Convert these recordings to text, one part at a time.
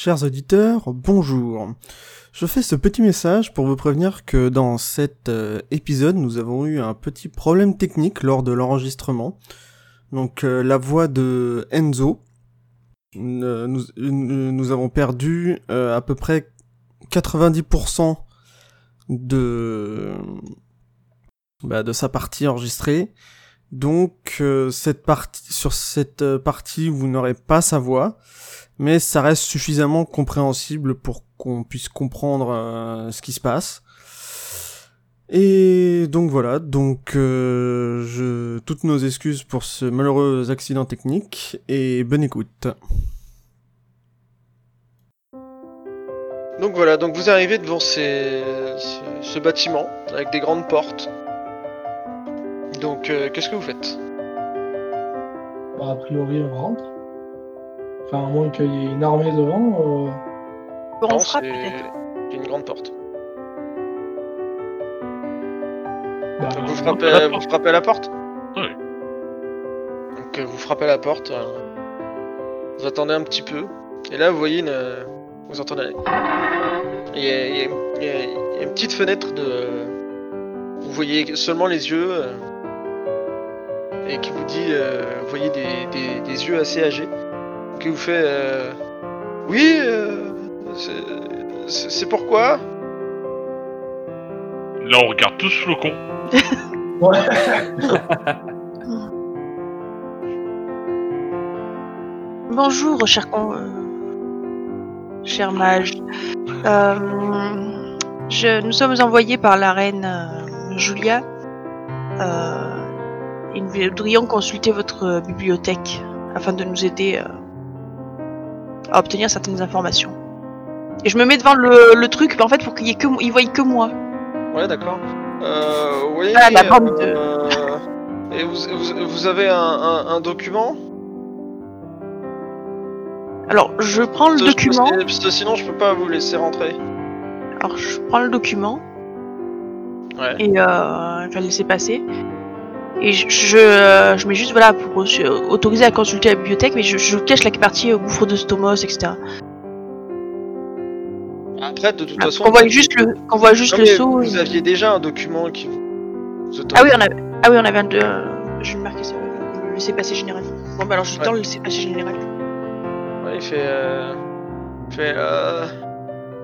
Chers auditeurs, bonjour. Je fais ce petit message pour vous prévenir que dans cet euh, épisode, nous avons eu un petit problème technique lors de l'enregistrement. Donc euh, la voix de Enzo, euh, nous, avons perdu à peu près 90% de bah, de sa partie enregistrée. Donc sur cette partie, vous n'aurez pas sa voix mais ça reste suffisamment compréhensible pour qu'on puisse comprendre euh, ce qui se passe. Et donc voilà, donc euh, je toutes nos excuses pour ce malheureux accident technique et bonne écoute. Donc voilà, donc vous arrivez devant ces, ce bâtiment avec des grandes portes. Donc euh, qu'est-ce que vous faites? Bah, A priori on rentre. Enfin, à moins qu'il y ait une armée devant. Euh... Bon, on frappe peut-être. Il y a une grande porte. Bah, Donc vous frappez, à vous frappez à la porte Oui. Donc euh, vous frappez à la porte. euh, Vous attendez un petit peu. Et là vous voyez une. euh, Vous entendez. Il y a, il y a- il y a- il y a une petite fenêtre de. Vous voyez seulement les yeux. euh, Et qui vous dit. euh, Vous voyez des, des- des yeux assez âgés. Qui vous fait. euh, Oui, euh, c'est- pourquoi? Là, on regarde tous Flocon. Ouais. Bonjour, cher con... euh, cher mage. Euh, je... Nous sommes envoyés par la reine euh, Julia. Euh, et nous voudrions consulter votre euh, bibliothèque afin de nous aider euh, à obtenir certaines informations. Et je me mets devant le, le truc, mais en fait, pour qu'il y ait que moi- ils voient que moi. Ouais, d'accord. Euh, oui. Ah, la bande de- euh, Et vous, vous, vous avez un, un- un document? Alors, je prends le document. parce que Sinon, je peux pas vous laisser rentrer. Alors, je prends le document. Ouais. Et euh, je vais le laisser passer. Et je, je, euh, je mets juste, voilà, pour autoriser à consulter la bibliothèque, mais je, je cache la partie euh, gouffre de Stomos, etc. Après, de toute Ah, façon. qu'on voit juste le, qu'on voit juste le saut. Vous et- aviez déjà un document qui vous. Ah oui, on avait, ah oui, on avait un euh, je vais marquer ça. Le laisser passer général. Bon, bah alors je Ouais. tends le laisser passer général. Ouais, il fait. Euh... Il fait. Euh...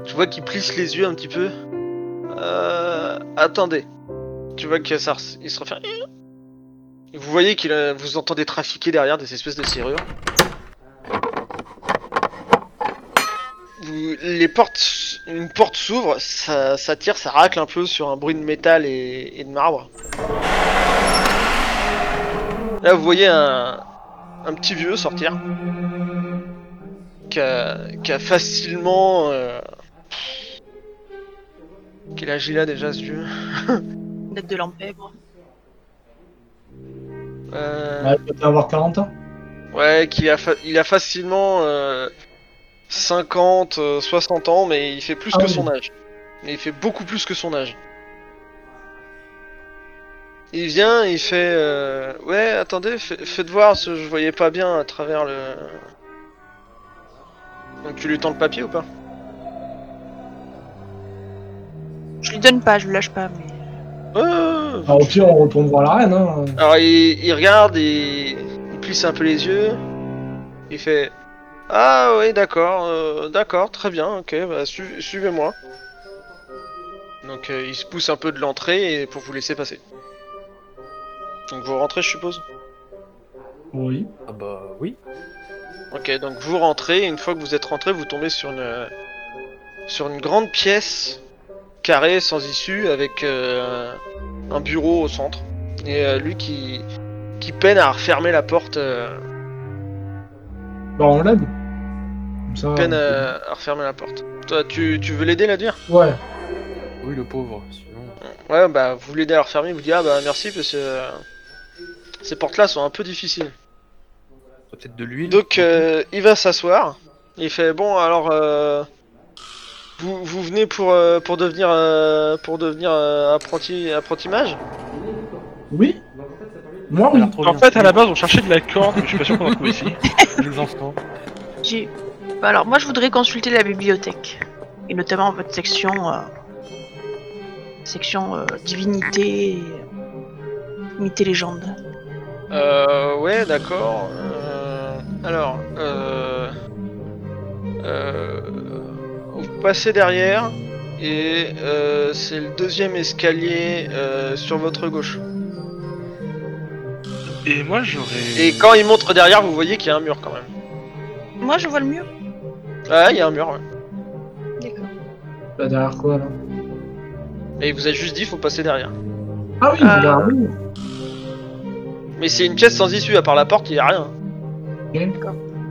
Tu vois qu'il plisse les yeux un petit peu. Euh... Attendez. Tu vois qu'il ça, il se refait. Vous voyez qu'il vous entendez trafiquer derrière des espèces de serrures. Les portes, une porte s'ouvre, ça... tire, ça racle un peu sur un bruit de métal et, de marbre. Là, vous voyez un, un petit vieux sortir qui a, qui a facilement. Euh... Quel âge déjà ce vieux Date de l'empèvre. Euh... Ouais, il peut avoir 40 ans. Ouais, qu'il a, fa- il a facilement euh, 50, euh, 60 ans, mais il fait plus Ah que oui. son âge. Mais il fait beaucoup plus que son âge. Il vient, il fait euh, Ouais, attendez, fa- faites voir, ce- je voyais pas bien à travers le. Donc tu lui tends le papier ou pas? Je lui donne pas, je le lâche pas, mais. Ouais, Ah, au pire, on retourne voir la reine. Hein. Alors il, il regarde et il plisse un peu les yeux. Il fait Ah oui d'accord, euh, d'accord, très bien, ok, bah, su- suivez-moi. Donc euh, il se pousse un peu de l'entrée et pour vous laisser passer. Donc vous rentrez je suppose? Oui. Ah bah oui. Ok donc vous rentrez et une fois que vous êtes rentré vous tombez sur une sur une grande pièce carrée sans issue avec euh, un bureau au centre et euh, lui qui qui peine à refermer la porte euh, Bah, on l'aide. Comme ça. peine à, à refermer la porte. Toi tu, tu veux l'aider la dire? Ouais. Oui, le pauvre. Sinon. Ouais bah vous l'aidez à la refermer, il vous dit ah bah merci parce que ces portes là sont un peu difficiles. Peut-être de l'huile. Donc euh, il va s'asseoir. Il fait bon alors euh, vous, vous venez pour euh, pour devenir euh, pour devenir euh, apprenti apprenti mage Oui. Moi, oui. En fait, à la base, on cherchait de la corde, mais je suis pas sûr qu'on en trouve ici. les enfants. J'ai Bah alors, moi, je voudrais consulter la bibliothèque. Et notamment votre section... euh, section euh, divinité... et, euh, et légendes. Euh, ouais, d'accord. Euh, alors, euh, euh, passez derrière et euh, c'est le deuxième escalier euh, sur votre gauche. Et moi, j'aurais. Et quand il montre derrière, vous voyez qu'il y a un mur quand même. Moi, je vois le mur. Ouais, il y a un mur. ouais. D'accord. Là, derrière quoi, là Et il vous a juste dit, faut passer derrière. Ah oui, Euh, derrière nous. Mais c'est une pièce sans issue, à part la porte, il y a rien.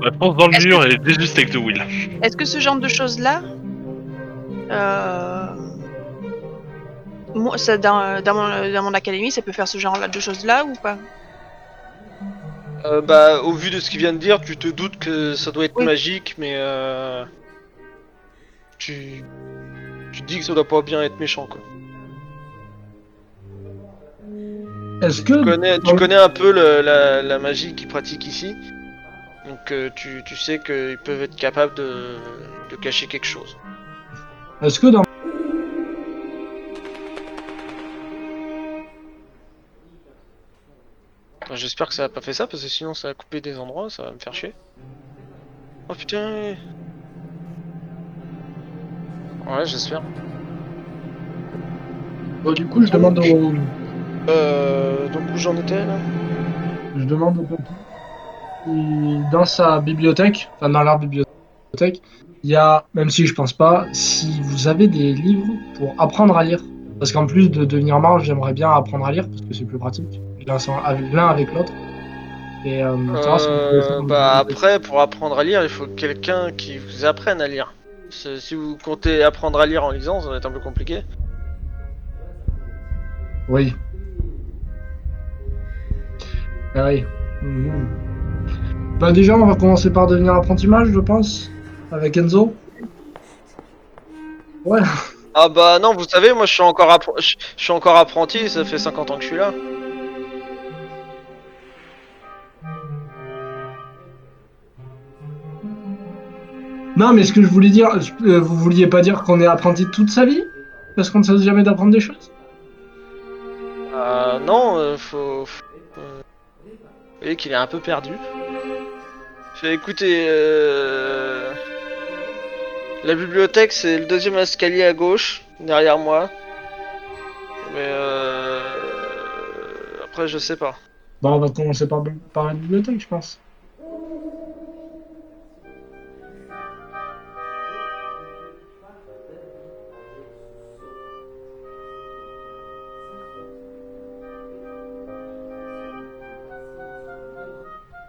Bah, fonce dans le Est-ce mur et déjuste avec le Will. Est-ce que ce genre de choses-là... Euh... Moi, ça, dans, dans, mon, dans mon académie, ça peut faire ce genre de choses-là ou pas? Euh, bah, au vu de ce qu'il vient de dire, tu te doutes que ça doit être Oui. magique, mais euh... tu... tu te dis que ça doit pas bien être méchant, quoi. Est-ce que. Tu connais, tu Ouais. connais un peu le- la, la magie qu'ils pratiquent ici, donc euh, tu, tu sais qu'ils peuvent être capables de, de cacher quelque chose. Est-ce que dans. Enfin, J'espère que ça a pas fait ça, parce que sinon ça a coupé des endroits, ça va me faire chier. Oh putain Ouais, j'espère. Bon, du coup, je demande au. Euh, donc où j'en étais là? Je demande au dans sa bibliothèque, enfin dans leur bibliothèque, il y a, même si je pense pas, si vous avez des livres pour apprendre à lire. Parce qu'en plus de devenir mage, j'aimerais bien apprendre à lire parce que c'est plus pratique. L'un avec- l'autre. Et euh, Euh, bah après, pour apprendre à lire, il faut quelqu'un qui vous apprenne à lire. Si vous comptez apprendre à lire en lisant, ça va être un peu compliqué. Oui. Ah oui. Bah déjà, on va commencer par devenir apprenti mage, je pense, avec Enzo. Ouais. Ah bah non, vous savez, moi je suis encore, appre- je, je suis encore apprenti, ça fait 50 ans que je suis là. Non, mais ce que je voulais dire, euh, vous vouliez pas dire qu'on est apprenti toute sa vie? Parce qu'on ne cesse jamais d'apprendre des choses? Euh, non, euh, faut... faut- euh, Vous voyez qu'il est un peu perdu. Fait écoutez, euh... La bibliothèque, c'est le deuxième escalier à gauche, derrière moi. Mais euh... Après, je sais pas. Bah, on va commencer par, par la bibliothèque, je pense.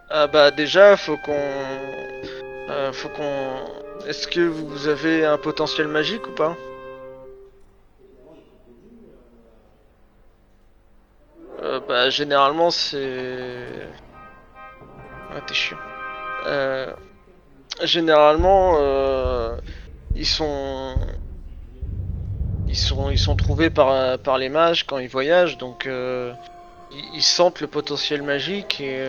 Ah bah déjà, faut qu'on... euh, faut qu'on... Est-ce que vous avez un potentiel magique ou pas euh, Bah généralement c'est... Ah t'es chiant. Euh... Généralement euh... ils sont... Ils sont, ils sont trouvés par, les mages quand ils voyagent, donc euh, ils, ils sentent le potentiel magique et...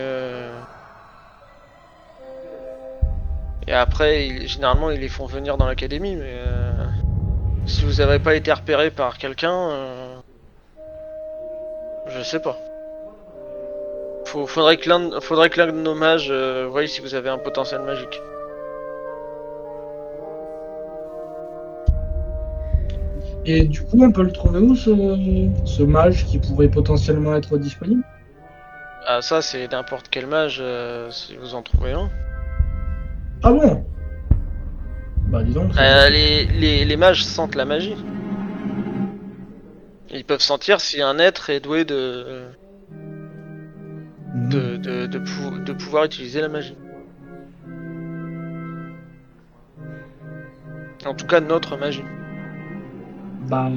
Et après, ils- généralement, ils les font venir dans l'académie, mais euh, si vous avez pas été repéré par quelqu'un, euh, je sais pas. Faut- faudrait que l'un, de- faudrait que l'un de nos mages euh, voie si vous avez un potentiel magique. Et du coup, on peut le trouver où, ce, ce mage qui pourrait potentiellement être disponible? Ah ça, c'est n'importe quel mage euh, si vous en trouvez un. Ah bon Bah, dis donc. Euh, les, les, les mages sentent la magie. Ils peuvent sentir si un être est doué de Mhm. de, de, de, pou- de pouvoir utiliser la magie. En tout cas, notre magie. Bah,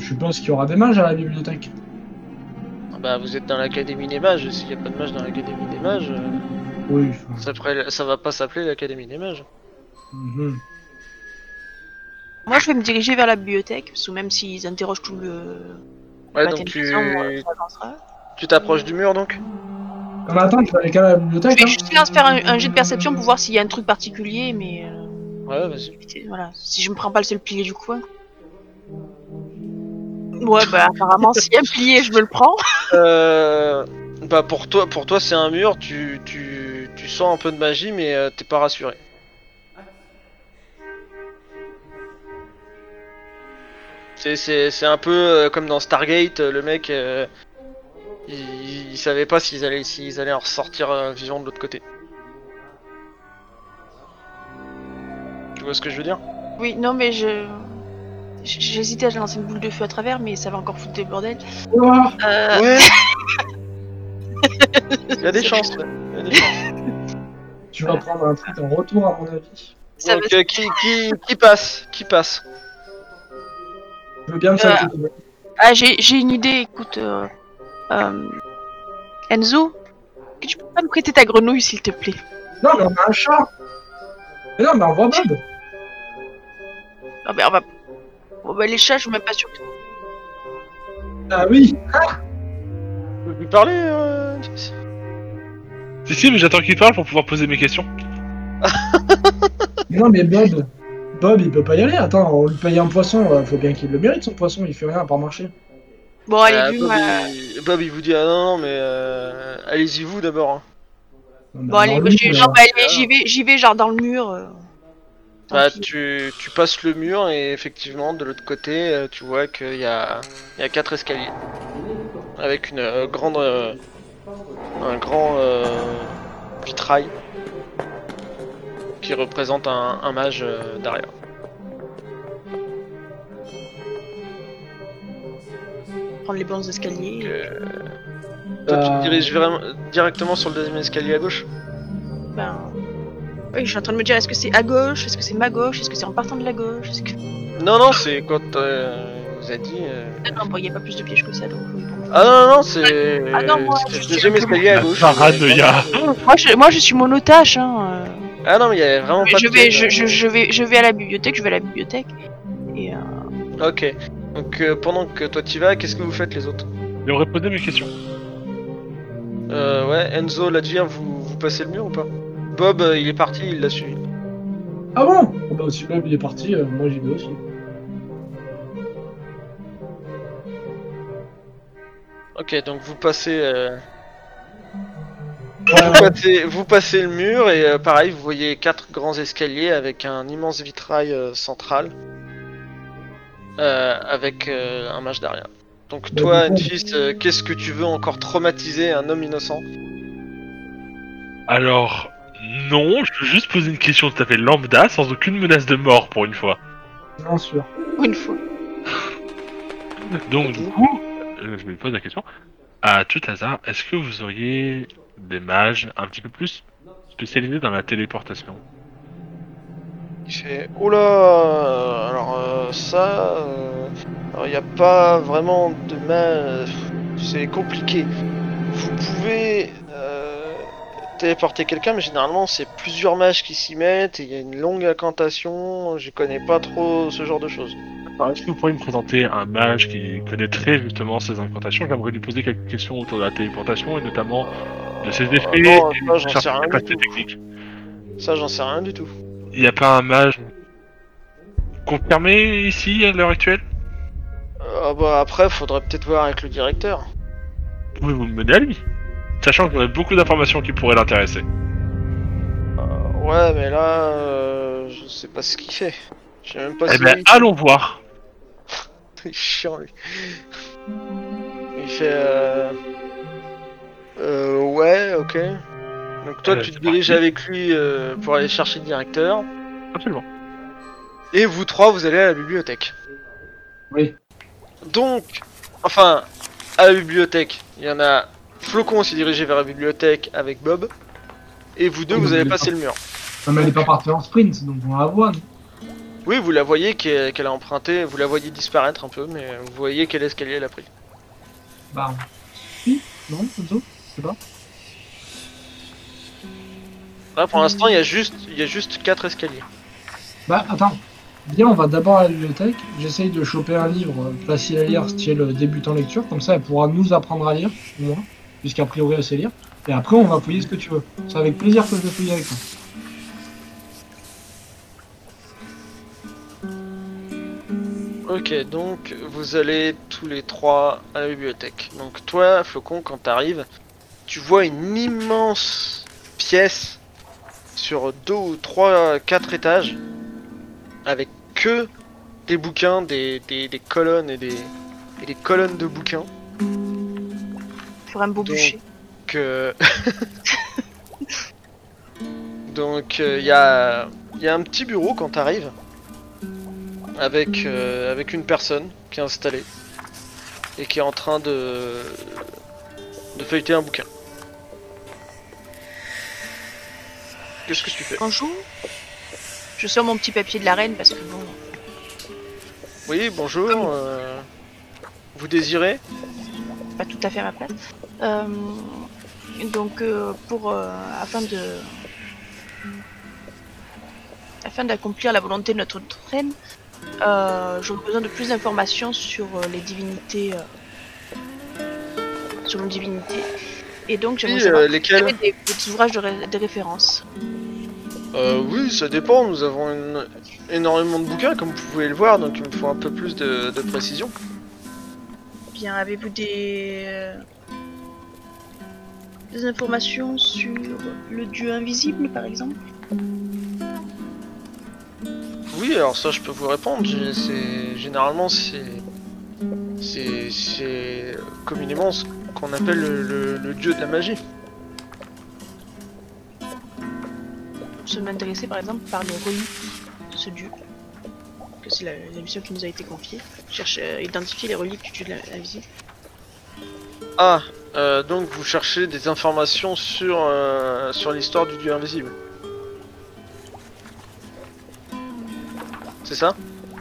je suppose qu'il y aura des mages à la bibliothèque. Ah Bah, vous êtes dans l'académie des mages. S'il n'y a pas de mages dans l'académie des mages, euh, Oui. ça, pourrait- ça va pas s'appeler l'académie des mages. mhm. Moi, je vais me diriger vers la bibliothèque, parce que même s'ils interrogent tout le. Ouais, donc tu télévision, ça avancera. tu t'approches du mur donc? On attend, tu vas aller qu'à la bibliothèque. Je vais hein juste faire faire un, un jet de perception pour voir s'il y a un truc particulier, mais euh, Ouais, vas-y. voilà, si je me prends pas le seul pilier du coin. Ouais, bah apparemment, s'il y a un pilier, je me le prends. Euh, bah pour toi, pour toi c'est un mur, tu, tu, tu sens un peu de magie, mais euh, t'es pas rassuré. C'est- C'est c'est un peu euh, comme dans Stargate, euh, le mec, euh, il, il savait pas s'ils allaient, s'ils allaient en ressortir euh, vivants de l'autre côté. Tu vois ce que je veux dire? Oui, non, mais je. J'hésitais à lancer une boule de feu à travers, mais ça va encore foutre des bordels. Ouah, Euh, Ouais Il y a des chances, ouais. Tu vas prendre un truc en retour, à mon avis. ça Donc va- euh, qui, qui, qui passe Qui passe Je veux bien me Euh. Ah, j'ai j'ai une idée, écoute. euh, euh, Enzo, que tu peux pas me prêter ta grenouille, s'il te plaît? Non, mais on a un chat. Mais non, mais on voit Bob. Ah, ben, on va. Bon, bah, les chats, je suis même pas sûre. que- Ah oui. Vous lui parlez euh, Si, si, mais j'attends qu'il parle pour pouvoir poser mes questions. Mais non, mais Bob. Bob, il peut pas y aller. Attends, on lui paye un poisson. euh, Faut bien qu'il le mérite, son poisson. Il fait rien à part marcher. Bon, allez, Euh, vu, Bob, il... Bob, il vous dit ah non non mais euh, allez-y vous d'abord. hein. Bon, allez, bah, genre, allez, j'y vais, j'y vais, genre dans le mur. euh. Tant Bah pis. tu, tu passes le mur et effectivement de l'autre côté euh, tu vois qu'il y a il y a quatre escaliers avec une euh, grande euh, un grand euh, vitrail qui représente un, un mage euh, derrière. Prendre les bons escaliers. Donc, euh, Toi tu Euh. te diriges vraiment directement sur le deuxième escalier à gauche. Ben. Oui, je suis en train de me dire, est-ce que c'est à gauche? Est-ce que c'est ma gauche? Est-ce que c'est en partant de la gauche? Que... Non non c'est quand euh, vous a dit. euh, Ah non, bon, il n'y a pas plus de pièges que ça, donc. Ah non non non c'est Ah non, moi, je le deuxième suis- escalier à gauche. paranoïa. Moi, je, moi, je suis monotache, hein. euh. Ah non mais il y avait vraiment Mais pas je de vais, je, je, je vais, je vais à la bibliothèque, je vais à la bibliothèque. Et euh, Ok. Donc euh, pendant que toi tu vas, qu'est-ce que vous faites les autres? J'aimerais poser mes questions. euh, Ouais, Enzo, Ladjir, vous, vous passez le mur ou pas? Bob, euh, il est parti, il l'a suivi. Ah bon? Oh, Bah, si Bob il est parti, euh, moi j'y vais aussi. Ok, donc vous passez, euh, Ouais, vous, passez vous passez le mur et euh, pareil, vous voyez quatre grands escaliers avec un immense vitrail euh, central euh, avec euh, un mage derrière. Donc Bah, toi, Enfist, euh, qu'est-ce que tu veux encore traumatiser un homme innocent? Alors, non, je veux juste poser une question tout à fait lambda, sans aucune menace de mort pour une fois. Bien sûr. une fois. Donc, du coup, je me pose la question. À tout hasard, est-ce que vous auriez des mages un petit peu plus spécialisés dans la téléportation? Il fait Oh là Alors euh, ça, euh, alors il n'y a pas vraiment de mal, c'est compliqué. Vous pouvez euh, téléporter quelqu'un, mais généralement c'est plusieurs mages qui s'y mettent et il y a une longue incantation. Je connais pas trop ce genre de choses. Est-ce que vous pourriez me présenter un mage qui connaîtrait justement ces incantations J'aimerais lui poser quelques questions autour de la téléportation et notamment de ses effets non, et j'en de sais rien du capacités tout. techniques. Ça, j'en sais rien du tout. Il n'y a pas un mage confirmé ici à l'heure actuelle? Euh, bah après, faudrait peut-être voir avec le directeur. Pouvez-vous me mener à lui Sachant que j'aurais beaucoup d'informations qui pourraient l'intéresser. Euh, ouais, mais là, euh, je sais pas ce qu'il fait. Je sais même pas Eh si ben, allons voir Il est chiant lui. Il fait euh... euh ouais ok. Donc toi Euh, tu te diriges parti. avec lui euh, pour aller chercher le directeur Absolument. et vous trois vous allez à la bibliothèque. Oui. Donc enfin à la bibliothèque il y en a Flocon s'est dirigé vers la bibliothèque avec Bob et vous deux Oui, vous mais avez il est passé pas- le mur. Non, mais elle est pas partie en sprint, donc on la voit. non Oui vous la voyez qu'elle a emprunté, vous la voyez disparaître un peu mais vous voyez quel escalier elle a pris. Bah. Oui Non sais pas. Là pour l'instant il y a juste il y a juste quatre escaliers. Bah, attends. Viens, on va d'abord à la bibliothèque. J'essaye de choper un livre euh, facile à lire, style euh, débutant lecture. Comme ça, elle pourra nous apprendre à lire, au moins. Puisqu'a priori, elle sait lire. Et après, on va fouiller ce que tu veux. C'est avec plaisir que je vais fouiller avec toi. Ok, donc vous allez tous les trois à la bibliothèque. Donc toi, Flocon, quand t'arrives, tu vois une immense pièce sur deux ou trois, quatre étages, avec que des bouquins, des, des- des colonnes et des, et des colonnes de bouquins. Sur un beau Donc, bûcher. que donc il y, a, y a un petit bureau quand t'arrives avec euh, avec une personne qui est installée et qui est en train de de feuilleter un bouquin. Qu'est-ce que tu fais? Bonjour. Je sors mon petit papier de la reine parce que bon, Oui, bonjour. euh, vous désirez? Pas tout à fait à ma place. Euh, donc euh, pour euh, afin de afin d'accomplir la volonté de notre reine, j'aurais besoin de plus d'informations sur euh, les divinités euh, sur une divinité. Et donc j'aimerais Oui, euh, des, ouvrages de, ré- de référence. Euh, oui, ça dépend. Nous avons une- énormément de bouquins, comme vous pouvez le voir, donc il me faut un peu plus de, de précision. Bien, avez-vous des euh, des informations sur le dieu invisible par exemple? Oui, alors ça, je peux vous répondre. C'est généralement c'est c'est communément ce qu'on appelle le, le- le dieu de la magie. se m'intéresser par exemple par les reliques de ce dieu. Que c'est la, la mission qui nous a été confiée. Chercher à identifier les reliques du dieu de la- invisible. Ah, euh, donc vous cherchez des informations sur euh, sur l'histoire du dieu invisible. C'est ça?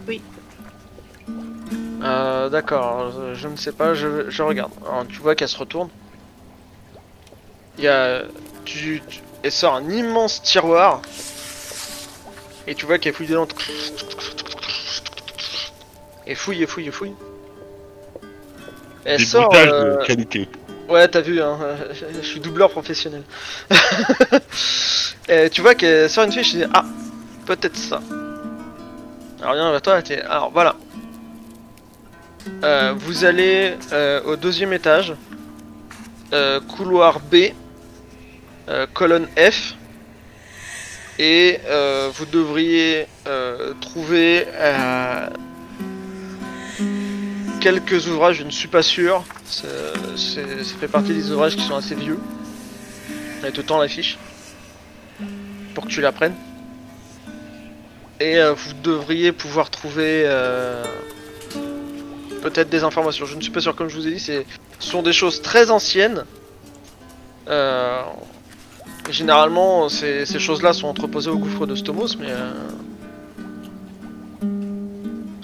Oui. Euh, D'accord, je ne sais pas, je, je regarde. Alors, tu vois qu'elle se retourne. Il y a. Tu, tu- elle sort un immense tiroir. Et tu vois qu'elle fouille dedans. Et fouille, et fouille, et fouille. Elle Des sort. boutages euh, de qualité. Ouais, t'as vu, hein, je suis doubleur professionnel. Et tu vois qu'elle sort une fiche, je dis ah, peut-être ça. Alors viens vers toi, alors voilà. Euh, vous allez euh, au deuxième étage, euh, couloir B, colonne F, et vous devriez trouver quelques ouvrages, je ne suis pas sûr. Ça fait partie des ouvrages qui sont assez vieux. Elle te tend la fiche pour que tu la prennes. Et euh, vous devriez pouvoir trouver euh, peut-être des informations. Je ne suis pas sûr, comme je vous ai dit, ce sont des choses très anciennes. Euh, généralement, ces, choses-là sont entreposées au gouffre de Stomos, mais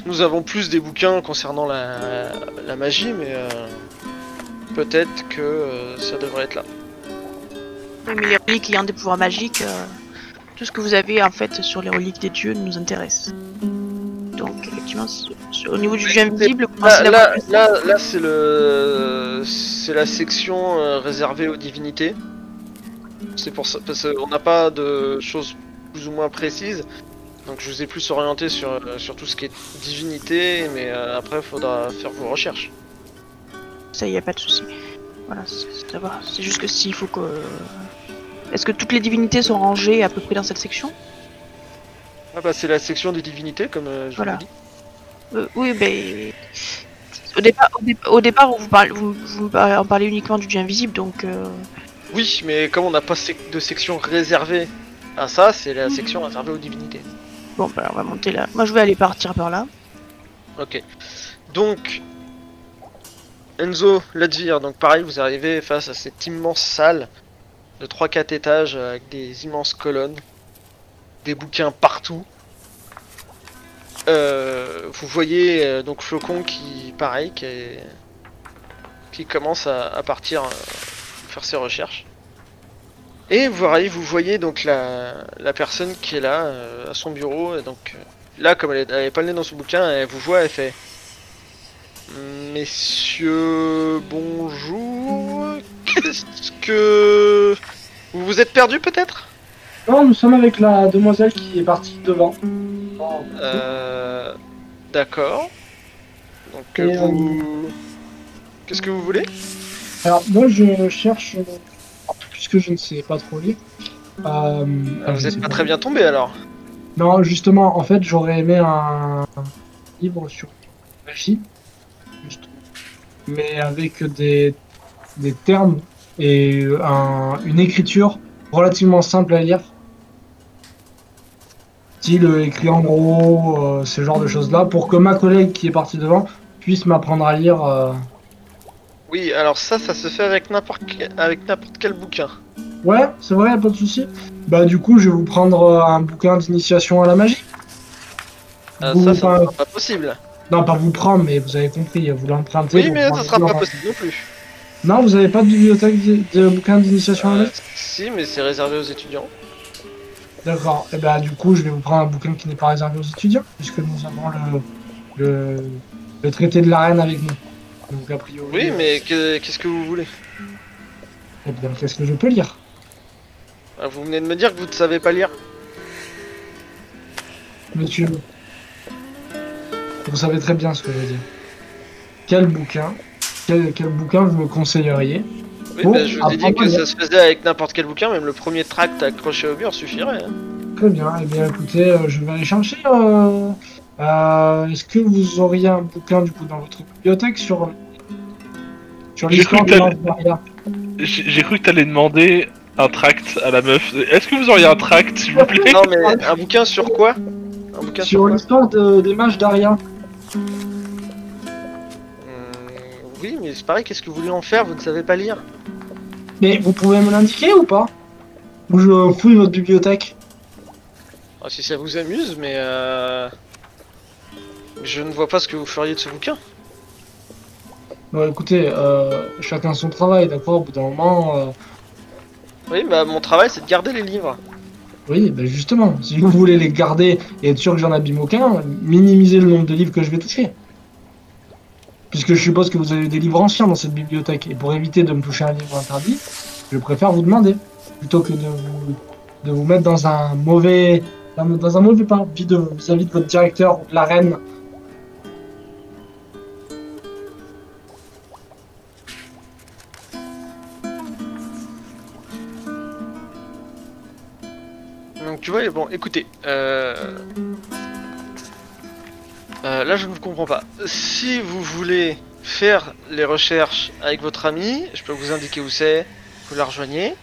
nous avons plus des bouquins concernant la, la magie, mais peut-être que ça devrait être là. Oui, mais les reliques ayant des pouvoirs magiques, tout ce que vous avez en fait sur les reliques des dieux nous intéresse. Donc effectivement, au niveau du dieu invisible, Là, là, là, là, c'est le, c'est la section euh, réservée aux divinités. C'est pour ça, parce qu'on n'a pas de choses plus ou moins précises. Donc je vous ai plus orienté sur, euh, sur tout ce qui est divinité, mais euh, après il faudra faire vos recherches. Ça y a pas de souci. Voilà, c'est ça va. C'est juste que s'il faut que. Est-ce que toutes les divinités sont rangées à peu près dans cette section Ah bah c'est la section des divinités, comme euh, je Voilà. vous l'ai dit. Euh, Oui, ben. Au départ, au, dé- au départ, vous, parlez, vous, vous me parlez- en parlez uniquement du dieu invisible, donc. euh, Oui, mais comme on n'a pas sec- de section réservée à ça, c'est la section réservée aux divinités. Bon, bah, on va monter là. Moi, je vais aller partir par là. Ok. Donc, Enzo, Ladvir, donc pareil, vous arrivez face à cette immense salle de 3-4 étages avec des immenses colonnes, des bouquins partout. Euh, vous voyez euh, donc Flocon qui, pareil, qui, commence à, partir euh, faire ses recherches. Et vous voyez, donc la, la personne qui est là à son bureau. Et donc là, comme elle n'est pas le nez dans son bouquin, elle vous voit, elle fait Messieurs, bonjour. Est-ce que vous vous êtes perdu peut-être? Non, nous sommes avec la demoiselle qui est partie devant. Euh, D'accord. Donc Et, euh, vous, qu'est-ce que vous voulez? Alors, moi, je cherche. euh, Puisque je ne sais pas trop lire. euh, Ah, Vous sais êtes pas très bien tombé alors. Non, justement, en fait, j'aurais aimé un livre sur magie, mais avec des, des termes et un- une écriture relativement simple à lire. Style euh, écrit en gros, euh, ce genre de choses-là, pour que ma collègue qui est partie devant puisse m'apprendre à lire. euh. Oui, alors ça, ça se fait avec n'importe quel, avec n'importe quel bouquin. Ouais, c'est vrai, pas de souci. Bah, du coup, je vais vous prendre euh, un bouquin d'initiation à la magie. Euh, ça, ne sera pas possible. Non, pas vous prendre, mais vous avez compris, vous l'empruntez. Oui, mais ça sera pas possible non plus. Non, vous avez pas de bibliothèque de, de bouquins d'initiation Euh, magie si, mais c'est réservé aux étudiants. D'accord. Et ben du coup, je vais vous prendre un bouquin qui n'est pas réservé aux étudiants, puisque nous avons le, le, le traité de la reine avec nous. Donc a priori. Oui, euh, mais que- qu'est-ce que vous voulez? Eh bien, qu'est-ce que je peux lire? Ah, Vous venez de me dire que vous ne savez pas lire. Monsieur. Vous savez très bien ce que je veux dire. Quel bouquin quel, quel bouquin vous me conseilleriez Oui, Bon, bah, je vous ai dit que ça se faisait avec n'importe quel bouquin, même le premier tract accroché au mur suffirait. hein. Très bien. Eh bien, écoutez, euh, je vais aller chercher. euh, euh, Est-ce que vous auriez un bouquin du coup dans votre bibliothèque sur sur J'ai l'histoire cru de que t'allais- Narnia J'ai cru que t'allais demander un tract à la meuf. Est-ce que vous auriez un tract, s'il vous plaît? Non, mais un bouquin sur quoi? Un bouquin sur, l'histoire de- des mages d'Aria. Oui, mais c'est pareil, qu'est-ce que vous voulez en faire? Vous ne savez pas lire. Mais vous pouvez me l'indiquer ou pas? Ou je fouille votre bibliothèque? Ah, si ça vous amuse, mais euh... Je ne vois pas ce que vous feriez de ce bouquin. Bon, écoutez, euh, chacun son travail, d'accord? Au bout d'un moment, euh, Oui, bah mon travail c'est de garder les livres. oui, ben justement, si vous voulez les garder et être sûr que j'en abîme aucun, minimisez le nombre de livres que je vais toucher. Puisque je suppose que vous avez des livres anciens dans cette bibliothèque, et pour éviter de me toucher un livre interdit, je préfère vous demander, plutôt que de vous, de vous mettre dans un mauvais, dans, un mauvais pas vis-à-vis de votre directeur ou de la reine. Donc tu vois, bon, écoutez, euh... euh, là je ne vous comprends pas. Si vous voulez faire les recherches avec votre ami, je peux vous indiquer où c'est, vous la rejoignez.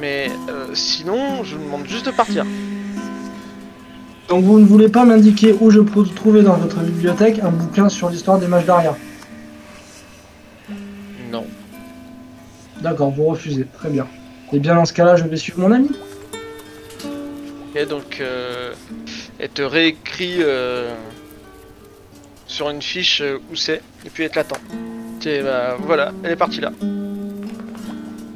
Mais euh, sinon, je vous demande juste de partir. Donc vous ne voulez pas m'indiquer où je peux trouver dans votre bibliothèque un bouquin sur l'histoire des mages d'Aria? Non. D'accord, vous refusez, très bien. Et bien dans ce cas-là, je vais suivre mon ami. Et donc, euh, elle te réécrit euh, sur une fiche euh, où c'est, et puis elle t'attend. Et bah voilà, elle est partie là.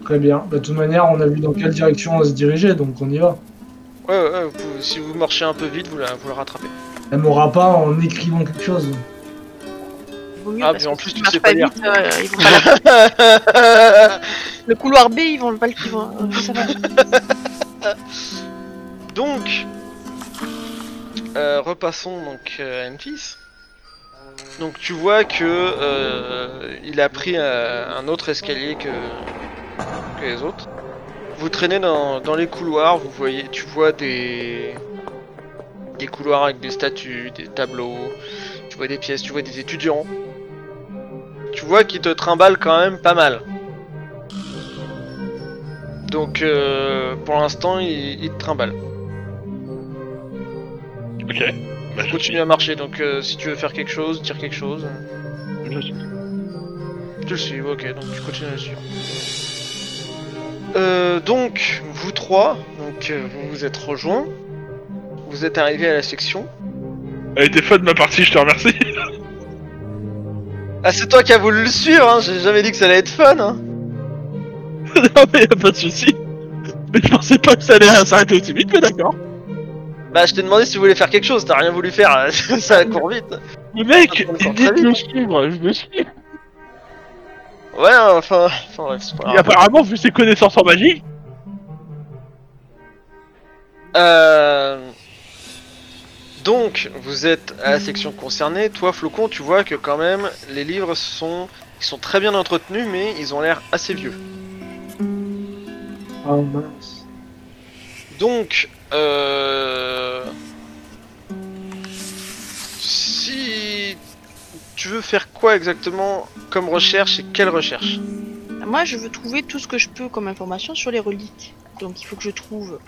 Très bien. De toute manière, on a vu dans quelle direction on se dirigeait, donc on y va. Ouais, ouais, ouais, vous si vous marchez un peu vite, vous la, vous la rattrapez. Elle m'aura pas en écrivant quelque chose. Mieux Ah, puis en plus, tu sais pas lire. vite, euh, ils vont pas la- Le couloir B, ils vont pas le. Ils vont... euh, ça va. donc, euh, repassons donc euh, à Memphis. Donc tu vois que euh, il a pris un autre escalier que, les autres. Vous traînez dans, les couloirs, vous voyez, tu vois des des couloirs avec des statues, des tableaux, tu vois des pièces, tu vois des étudiants. Tu vois qu'ils te trimballent quand même pas mal. Donc pour l'instant, ils te trimballent. Ok. Bah, je Continue à marcher, donc euh, si tu veux faire quelque chose, dire quelque chose, Je suis. tu le suis, ok, donc tu continues à le suivre. Euh, donc, vous trois, donc euh, vous vous êtes rejoints, vous êtes arrivés à la section. Elle était fun ma partie, je te remercie. Ah, c'est toi qui as voulu le suivre, hein, j'ai jamais dit que ça allait être fun, hein. non mais y a pas de souci. Mais je pensais pas que ça allait s'arrêter aussi vite, mais d'accord. Bah, je t'ai demandé si tu voulais faire quelque chose, t'as rien voulu faire, ça court vite. Mais mec, de me suivre, je me suis. Ouais, enfin, enfin bref, c'est pas Et grave. apparemment, vu ses connaissances en magie, Euh... Donc, vous êtes à la section concernée. Toi, Flocon, tu vois que quand même, les livres sont, ils sont très bien entretenus, mais ils ont l'air assez vieux. Ah mince. Donc, euh... si tu veux faire quoi exactement comme recherche et quelle recherche Moi, je veux trouver tout ce que je peux comme information sur les reliques. Donc, il faut que je trouve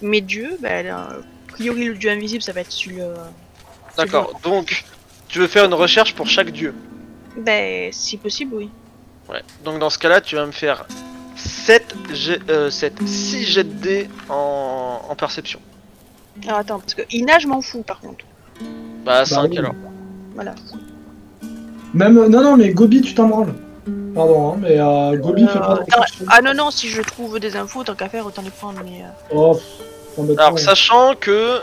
mes dieux. Bah, là, a priori, le dieu invisible, ça va être sur le. D'accord. Donc, tu veux faire une recherche pour chaque dieu. Ben, si possible, oui. Ouais. Donc dans ce cas-là, tu vas me faire 7 G... euh, 7 6 jets de dés en... en perception. Alors, attends, parce que Ina, je m'en fous, par contre. Bah 5 oui. alors. Voilà. Même, non, non, mais Gobi, tu t'en branles. Pardon, hein, mais euh, Gobi Euh, fait pas de ah, recherche. Ah non, non, si je trouve des infos, tant qu'à faire, autant les prendre. Mais, euh, Oh, pff, Alors pas. sachant que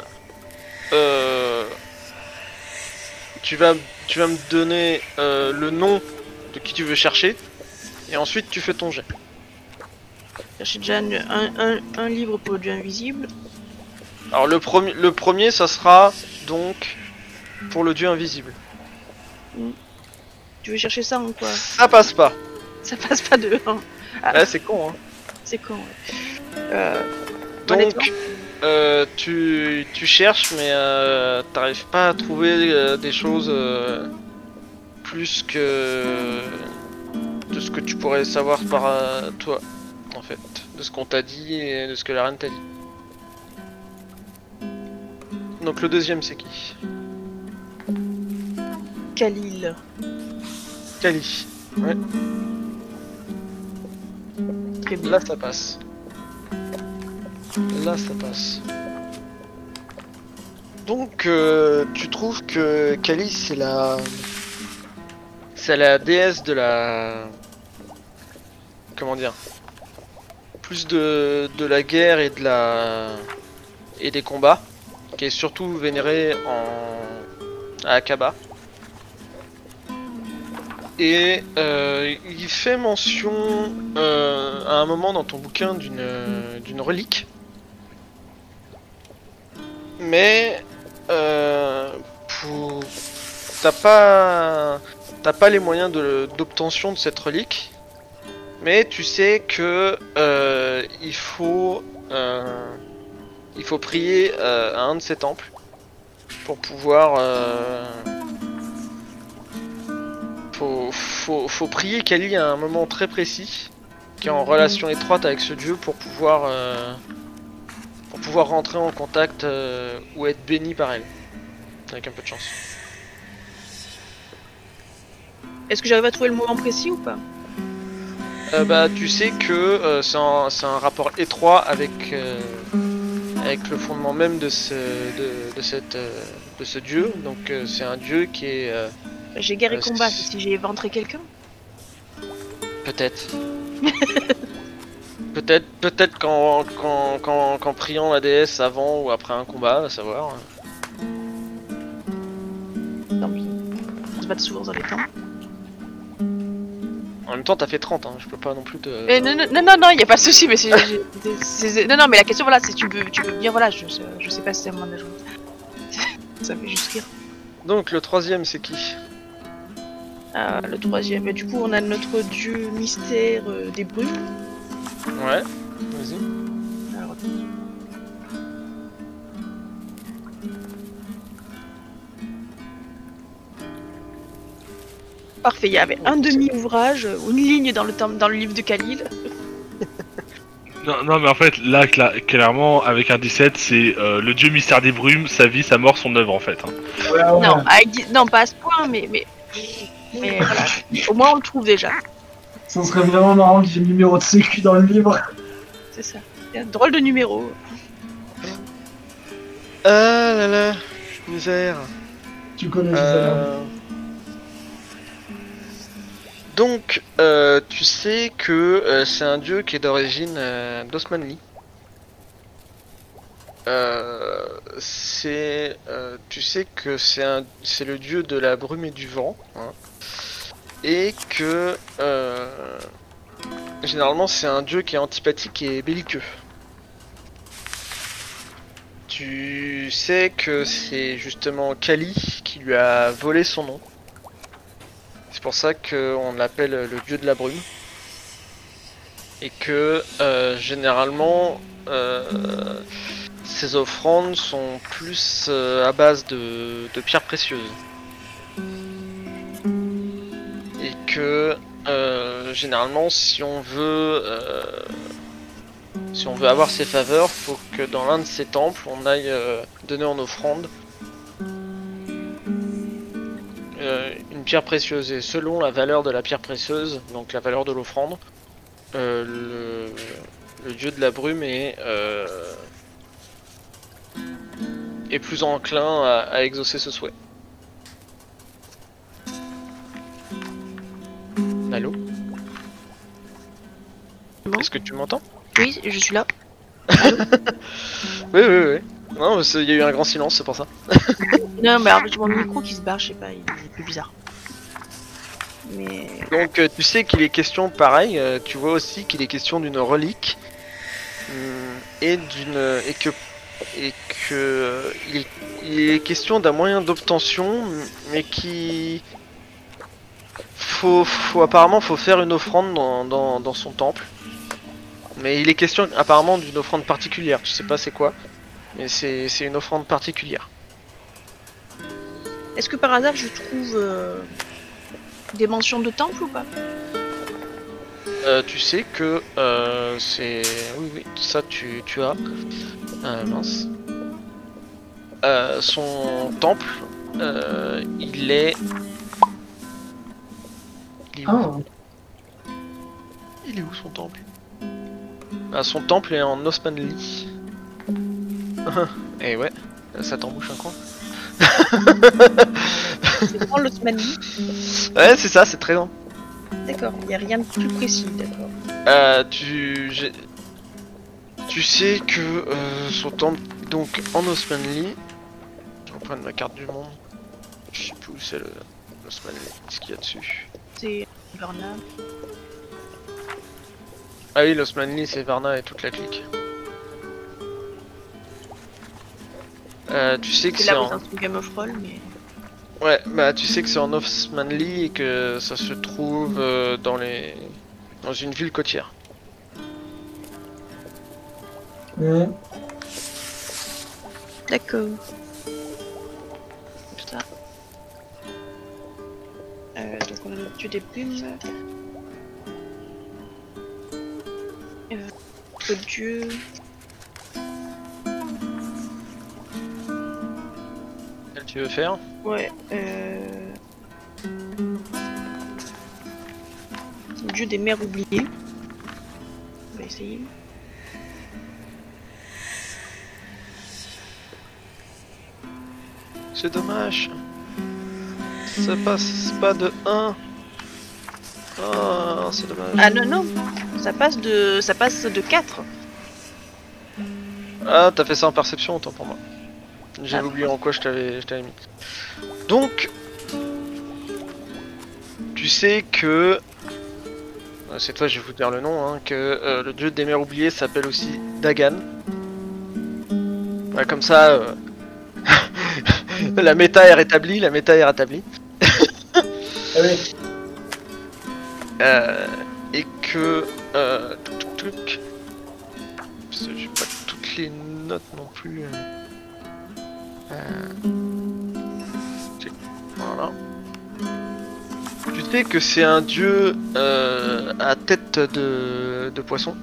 euh, tu vas tu vas me donner euh, le nom de qui tu veux chercher et ensuite tu fais ton jet. J'ai déjà un, un, un- un livre pour le dieu invisible. Alors le premier le premier ça sera donc pour le dieu invisible. Tu veux chercher ça en quoi? Ça passe pas. Ça passe pas de. Ah. Ouais, c'est con hein. C'est con. ouais. Euh, Donc, euh, tu, tu cherches, mais euh, t'arrives pas à trouver des choses plus que de ce que tu pourrais savoir par toi, fait, de ce qu'on t'a dit et de ce que la reine t'a dit. Donc le deuxième, c'est qui? Khalil. Kali. Très bien. Là, ça passe. Là, ça passe. Donc, euh, tu trouves que Kali, c'est la... C'est la déesse de la... Comment dire? Plus de, la guerre et de la... Et des combats. Qui est surtout vénérée en... à Akaba. Et euh, il fait mention euh, à un moment dans ton bouquin d'une relique. Mais euh, pour- t'as pas t'as pas les moyens d'obtention de cette relique. Mais tu sais que euh, il faut euh, il faut prier euh, à un de ces temples pour pouvoir faut, faut, faut prier Kali à un moment très précis, qui est en relation étroite avec ce dieu pour pouvoir, pour pouvoir rentrer en contact ou être béni par elle. Avec un peu de chance. Est-ce que j'arrive à trouver le moment précis ou pas? Euh, bah, tu sais que euh, c'est un, rapport étroit avec, euh, avec le fondement même de ce, de, de cette, euh, de ce dieu. Donc, c'est un dieu qui est J'ai guerre et combat, c'est- si j'ai éventré quelqu'un. Peut-être. peut-être, peut-être qu'en, qu'en, qu'en, qu'en priant la déesse avant ou après un combat, à savoir. Tant pis. On se bat souvent dans les temps. En même temps, t'as fait 30, hein, je peux pas non plus te. Mais non, non, non, non, y a pas de souci, mais c'est. Non, non, mais la question, voilà, c'est tu veux, tu veux dire, voilà, je, je, sais pas si c'est moi d'ajouter. Ça fait juste rire. Donc, le troisième, c'est qui? Ah, le troisième, et du coup, on a notre dieu mystère euh, des brumes. Ouais, vas-y. Parfait, il y avait un demi-ouvrage ou une ligne dans le, temps- dans le livre de Khalil. Non, non, mais en fait, là, cla- clairement, avec un 17, c'est euh, le dieu mystère des brumes, sa vie, sa mort, son œuvre, en fait. hein. Ouais, ouais. Non, avec dix- non, pas à ce point, mais, mais, mais voilà. Au moins, on le trouve déjà. Ça serait vraiment marrant qu'il y ait le numéro de sécu dans le livre. C'est ça. C'est un drôle de numéro. Ah là là, misère. Tu connais. Euh... Donc, euh, tu sais que euh, c'est un dieu qui est d'origine euh, d'Osmanli. C'est, tu sais que c'est le dieu de la brume et du vent. hein. et que généralement c'est un dieu qui est antipathique et belliqueux. Tu sais que c'est justement Kali qui lui a volé son nom. C'est pour ça qu'on l'appelle le dieu de la brume. Et que euh, généralement euh, ses offrandes sont plus euh, à base de, pierres précieuses. Et que euh, généralement si on veut euh, si on veut avoir ses faveurs, faut que dans l'un de ses temples on aille euh, donner en offrande euh, une pierre précieuse. Et selon la valeur de la pierre précieuse, donc la valeur de l'offrande, euh, le, le dieu de la brume est, euh, est plus enclin à, à exaucer ce souhait. Allô? Bon. Est-ce que tu m'entends? Oui, je suis là. Oui, oui, oui. Non, il y a eu un grand silence, c'est pour ça. Non, mais j'ai mon micro qui se barre, je sais pas, il est plus bizarre. Mais. Donc euh, tu sais qu'il est question, pareil, euh, tu vois aussi qu'il est question d'une relique hum, et d'une et que et que euh, il, est, il est question d'un moyen d'obtention, mais qui faut, faut apparemment faut faire une offrande dans, dans, dans son temple. Mais il est question apparemment d'une offrande particulière. Tu sais pas c'est quoi, mais c'est c'est une offrande particulière. Est-ce que par hasard je trouve euh, des mentions de temple ou pas? Euh, tu sais que euh, c'est. Oui, oui, ça tu, tu as. Euh, mince. Euh, son temple, euh, il est. Il est, où? Ah, il est où son temple? Ah, Son temple est en Osmanli. Et ouais, ça t'embouche un coin. C'est l'Osmanie Ouais, c'est ça, c'est très long. D'accord, il n'y a rien de plus précis, d'accord. Euh, tu, j'ai- tu sais que euh, son temple, donc en Osmanli, je vais prendre ma carte du monde. Je sais plus où c'est le l'Osmanli, ce qu'il y a dessus. C'est Verna. Ah oui, l'Osmanli, c'est Varna et toute la clique. Euh, tu sais que C'est en... c'est un Game of Roll, mais. Ouais, bah tu sais que c'est en Osmanli et que ça se trouve euh, dans les dans une ville côtière. D'accord. Ça. Euh, donc on a dieu des plumes. Euh, le dieu. Tu veux faire Ouais. Euh... Le dieu des mers oubliées. On va essayer. C'est dommage. Ça passe pas de 1. Oh, c'est dommage. Ah non non, ça passe de ça passe de 4. Ah, t'as fait ça en perception, autant pour moi. J'ai Ah. oublié en quoi je t'avais je t'avais mis. Donc, tu sais que. Euh, Cette fois, je vais vous dire le nom, hein, que euh, le dieu des mers oubliées s'appelle aussi Dagan. Ouais, comme ça, euh, la méta est rétablie, la méta est rétablie. Ah oui. Euh, et que euh, que j'ai pas toutes les notes non plus. euh. Voilà. Tu sais que c'est un dieu euh, à tête de, poisson,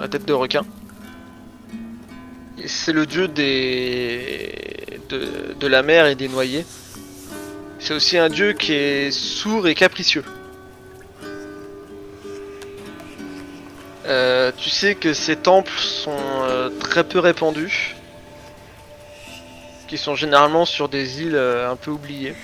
à tête de requin. C'est le dieu des de, de la mer et des noyés. C'est aussi un dieu qui est sourd et capricieux. Euh, tu sais que ces temples sont euh, très peu répandus, qui sont généralement sur des îles euh, un peu oubliées.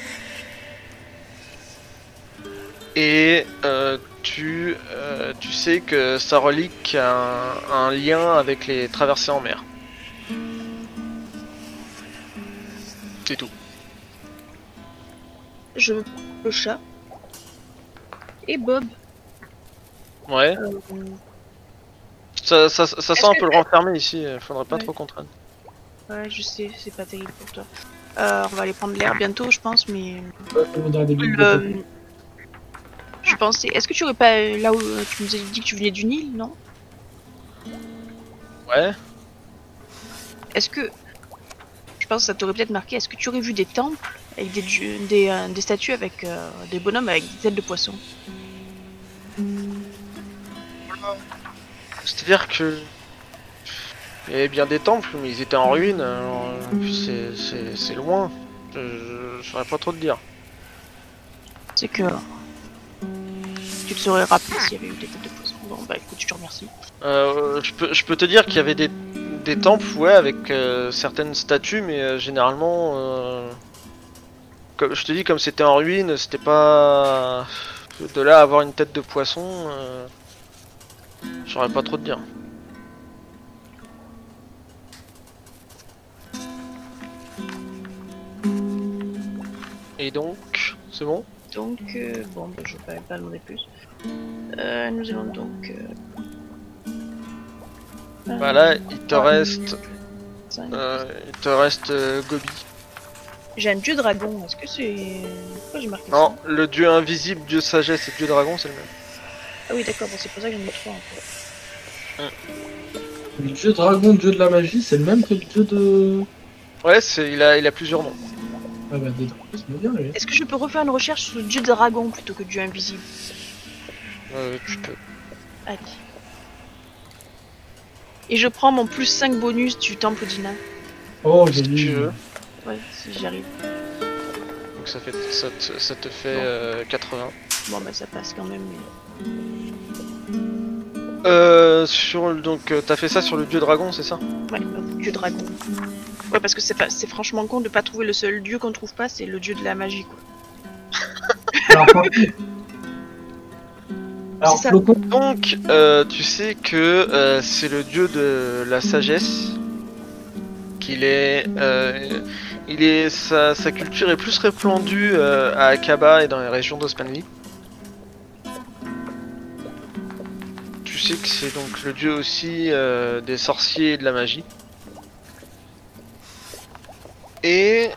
Et euh, tu, euh, tu sais que sa relique a un, un lien avec les traversées en mer. C'est tout. Je me prends le chat. Et Bob. Ouais. euh, Ça, ça, ça sent un peu le renfermer ici, faudrait pas Ouais. trop qu'on traîne. Ouais, je sais, c'est pas terrible pour toi. Euh, on va aller prendre l'air bientôt, je pense, mais Ouais, je le... pensais. Est-ce que tu aurais pas euh, là où euh, tu nous as dit que tu venais du Nil, non? Ouais. Est-ce que je pense que ça t'aurait peut-être marqué. Est-ce que tu aurais vu des temples avec des dieux- des, euh, des statues avec euh, des bonhommes avec des têtes de poisson? C'est-à-dire que. Il y avait bien des temples, mais ils étaient en ruine, euh, c'est- loin. Je, je, saurais pas trop te dire. C'est que tu te serais rappelé s'il y avait eu des têtes de poisson. Bon bah écoute, je te remercie. Euh, je, peux, je peux te dire qu'il y avait des, des temples, ouais, avec euh, certaines statues, mais euh, généralement. comme je te dis, comme c'était en ruine, c'était pas. De là à avoir une tête de poisson. Je saurais pas trop te dire. Et donc, c'est bon? Donc euh, bon, bah, je vais pas, demander plus. Euh, nous allons donc. euh, Voilà, il te ah, reste, euh, il te reste euh, Gobi. J'ai un dieu dragon. Est-ce que c'est pourquoi j'ai marqué Non, ça? le dieu invisible, dieu sagesse et dieu dragon, c'est le même. Ah oui, d'accord. bon, c'est pour ça que j'en ai trois en fait. Le dieu dragon, dieu de la magie, c'est le même que le dieu de. Ouais, c'est, il a, il a plusieurs noms. Ah bah, des dragons, c'est bien, lui. Est-ce que je peux refaire une recherche sur le dieu dragon plutôt que dieu invisible Euh, tu peux. Allez. Et je prends mon plus 5 bonus du temple d'Ina. Oh, Si j'ai tu veux. Ouais, si j'y arrive. Donc ça fait, ça te, ça te fait euh, 80. Bon bah ça passe quand même. Mais... Euh, sur le- donc euh, t'as fait ça sur le dieu dragon, c'est ça? Ouais, le dieu dragon. Ouais, parce que c'est pas, c'est franchement con de pas trouver le seul dieu qu'on trouve pas, c'est le dieu de la magie quoi. Alors, Alors, ça. Donc, euh, tu sais que euh, c'est le dieu de la sagesse. Qu'il est, euh, il est, sa, sa culture est plus répandue euh, à Akaba et dans les régions d'Osmanli. Tu sais que c'est donc le dieu aussi euh, des sorciers et de la magie. Et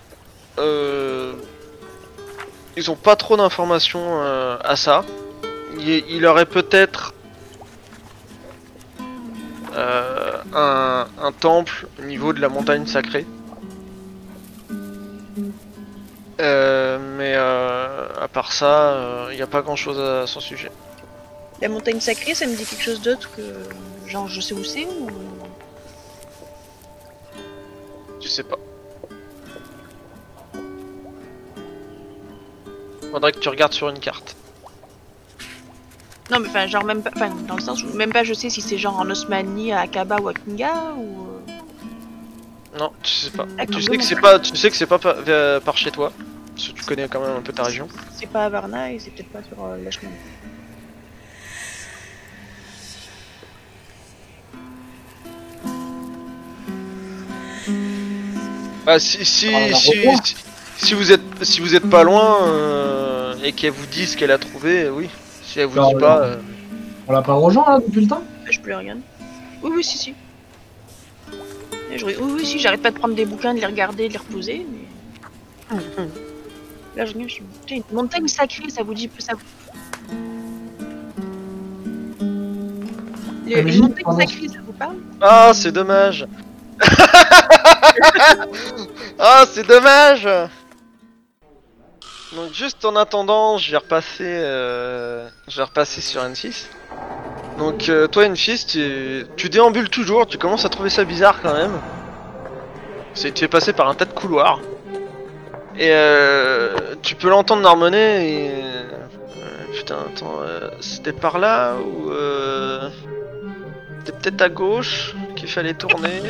euh, ils ont pas trop d'informations euh, à ça. Il, il aurait peut-être euh, un, un temple au niveau de la montagne sacrée. Mais euh, à part ça, il n'y a pas grand chose à son sujet. La montagne sacrée, ça me dit quelque chose d'autre que. Genre, je sais où c'est ou? Tu sais pas. Faudrait que tu regardes sur une carte. Non, mais enfin, genre, même pas. Enfin, dans le sens où même pas je sais si c'est genre en Osmanie, à Akaba ou à Kinga ou. euh, Non, tu sais pas. D'accord, Tu sais que c'est pas, tu sais que c'est pas par, chez toi, parce que tu connais quand même un peu ta région. C'est pas à Varna et c'est peut-être pas sur euh, Lachman. Ah si si Ah, la si, si vous êtes si vous êtes pas loin euh, et qu'elle vous dit ce qu'elle a trouvé, oui. Si elle vous Alors, dit pas, euh, euh, on la parle aux gens là depuis le temps? Je peux les regarder. Oui, oui, si, si. Et je- Oui, oui, si, j'arrête pas de prendre des bouquins, de les regarder, de les reposer, mais. Là, je je suis. Putain, une montagne sacrée, ça vous dit. Ça... Montagnes pardon. sacrées, ça vous parle? Ah c'est dommage. ah c'est dommage. Donc juste en attendant, je vais repasser, euh, je vais repasser sur N6. Donc euh, toi N6, tu, tu déambules toujours, tu commences à trouver ça bizarre quand même. C'est tu es passé par un tas de couloirs. Et euh, tu peux l'entendre marmonner et... putain, attends, c'était par là ou... C'était peut-être à gauche qu'il fallait tourner.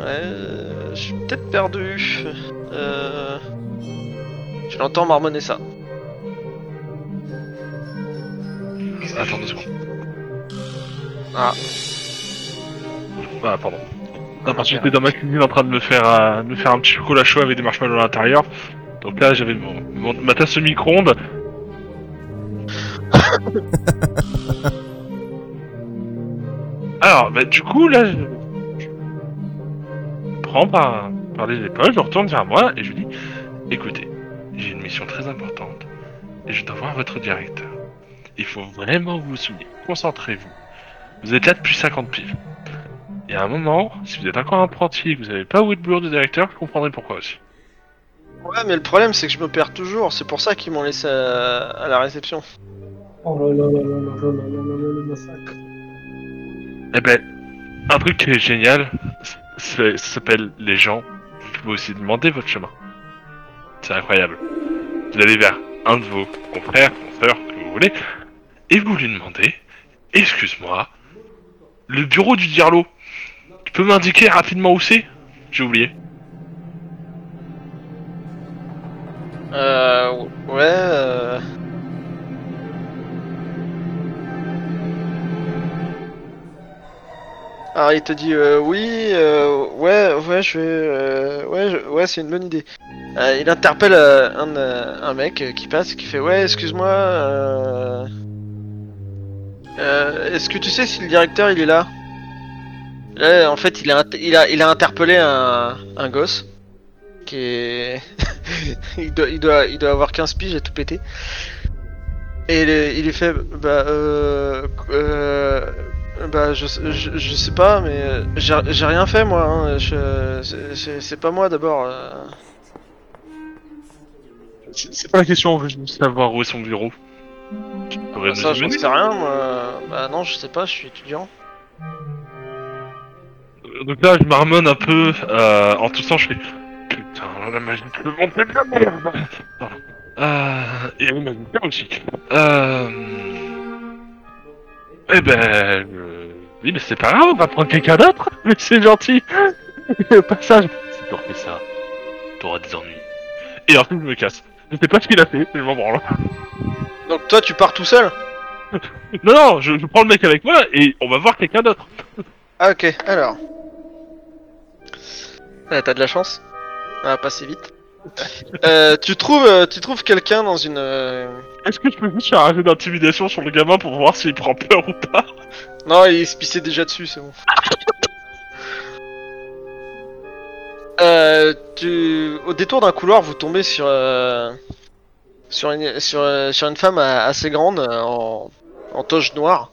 Ouais, euh, je suis peut-être perdu. Euh... Je l'entends marmonner ça. Attends deux secondes. Ah, Ah, pardon. Non, parce que j'étais dans ma cuisine en train de me faire, euh, me faire un petit chocolat chaud avec des marshmallows à l'intérieur. Donc là, j'avais mon, mon- ma tasse au micro-ondes. Alors, bah, du coup, là, je prends par, par les épaules, je retourne vers moi et je lui dis Écoutez, j'ai une mission très importante et je dois voir votre directeur. Il faut vraiment vous souvenir. Concentrez-vous. Vous êtes là depuis 50 piges. Et à un moment, si vous êtes encore un apprenti et que vous n'avez pas bureau du directeur, je comprendrai pourquoi aussi. Ouais, mais le problème c'est que je me perds toujours. C'est pour ça qu'ils m'ont laissé à, à la réception. Oh là là là là là là là là là, le massacre. Eh ben, un truc qui est génial, ça s'appelle les gens. Vous pouvez aussi demander votre chemin. C'est incroyable. Vous allez vers un de vos confrères, confrères, que vous voulez, et vous lui demandez, excuse-moi, le bureau du Diarlo, tu peux m'indiquer rapidement où c'est? J'ai oublié. Euh. Ouais. Euh... Alors il te dit euh, oui, euh, ouais, ouais, je vais, euh, ouais, ouais, c'est une bonne idée. Euh, il interpelle euh, un, mec qui passe, qui fait ouais, excuse-moi. Est-ce que tu sais si le directeur il est là? En fait, il a, il a, il a interpellé un, gosse qui il doit, il doit, il doit avoir 15 piges et tout pété. Et il, il fait, bah, euh, bah, je, je, je sais pas, mais euh, j'ai j'ai rien fait moi. Hein, je- c'est- pas moi d'abord. euh. C'est pas la question, on veut savoir où est son bureau. Pourrais Bah, ça, mener sais rien. Moi. Bah non, je sais pas. Je suis étudiant. Donc là, je marmonne un peu euh, en toussant, je fais Putain, la magie de monde, c'est de la merde. Euh, et le magicien aussi. Euh... Eh ben... euh, Oui, mais c'est pas grave, on va prendre quelqu'un d'autre Mais c'est gentil Au passage, si tu refais ça, t'auras des ennuis. Et ensuite, je me casse. Je sais pas ce qu'il a fait, mais je m'en branle. Donc toi, tu pars tout seul Non, non, je, je prends le mec avec moi et on va voir quelqu'un d'autre. Ah ok. Alors. Ah, T'as de la chance. Ah, passer vite. Euh, tu trouves, euh, tu trouves quelqu'un dans une. euh, Est-ce que je peux juste faire un jeu d'intimidation sur le gamin pour voir s'il prend peur ou pas Non, il se pissait déjà dessus, c'est bon. Euh, tu... Au détour d'un couloir, vous tombez sur euh, sur une sur, euh, sur une femme assez grande en en toge noire.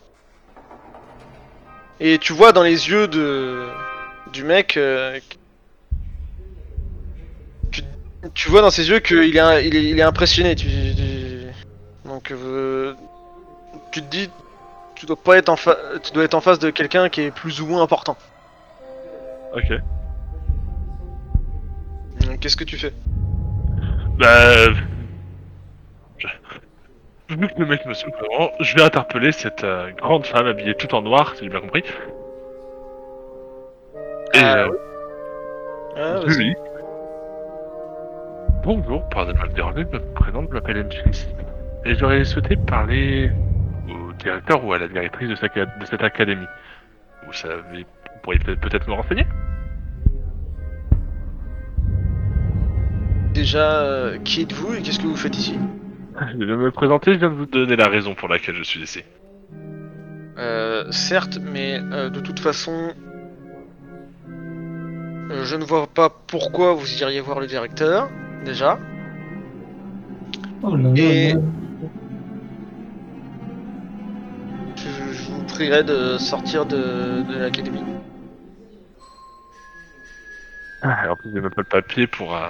Et tu vois dans les yeux de du mec, tu, vois dans ses yeux qu'il est, un- il est il est impressionné. Tu, donc euh, tu te dis tu dois pas être en fa- tu dois être en face de quelqu'un qui est plus ou moins important. Ok. Qu'est-ce que tu fais? Bah... je- Vu que le mec me vraiment, je vais interpeller cette euh, grande femme habillée tout en noir, si j'ai bien compris. Et Ah, euh, Ah, dis, Bonjour, pardonnez-moi de me déranger, je me présente, je m'appelle M6. Et j'aurais souhaité parler au directeur ou à la directrice de, sa- de cette académie. Vous savez, vous pourriez peut-être peut-être me renseigner Déjà, euh, qui êtes-vous et qu'est-ce que vous faites ici? Je viens de me présenter, je viens de vous donner la raison pour laquelle je suis ici. euh, Certes, mais euh, de toute façon, euh, je ne vois pas pourquoi vous iriez voir le directeur. Déjà. Oh là là Et- là. Je, je vous prierai de sortir de, de l'académie. Ah, en plus, j'ai même pas le papier pour euh,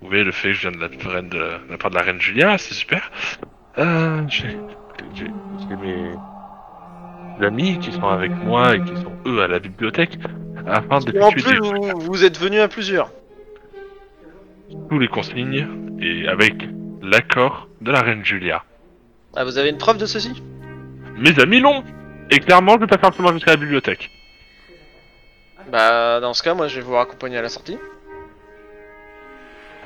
prouver le fait que je viens de la, reine de, de la part de la reine Julia, c'est super. Euh, j'ai j'ai- j'ai mes amis qui sont avec moi et qui sont eux à la bibliothèque afin Et en plus, vous êtes venus à plusieurs. Tous les consignes et avec l'accord de la reine Julia. Ah, vous avez une preuve de ceci? Mes amis l'ont Et clairement, je vais pas faire le chemin jusqu'à la bibliothèque. Bah, dans ce cas, moi, je vais vous raccompagner à la sortie.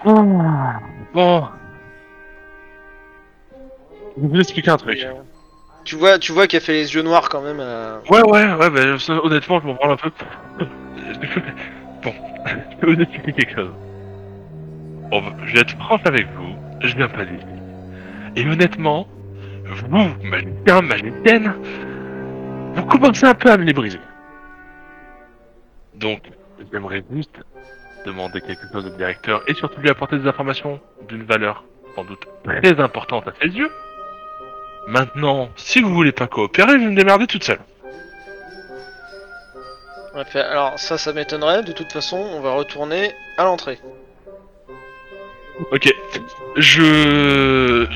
Bon. Je vais vous expliquer un truc. Et, euh, Tu vois, tu vois qu'il a fait les yeux noirs quand même. euh, Ouais, ouais, ouais, bah, honnêtement, je m'en branle un peu. bon, je vais vous expliquer quelque chose. On va- je vais être franche avec vous, je viens pas d'ici. Et honnêtement, vous, magicien, magicienne, vous commencez un peu à me les briser. Donc, j'aimerais juste demander quelque chose au directeur et surtout lui apporter des informations d'une valeur sans doute très importante à ses yeux. Maintenant, si vous voulez pas coopérer, je vais me démerder toute seule. Alors ça, ça m'étonnerait. De toute façon, on va retourner à l'entrée. Ok, je...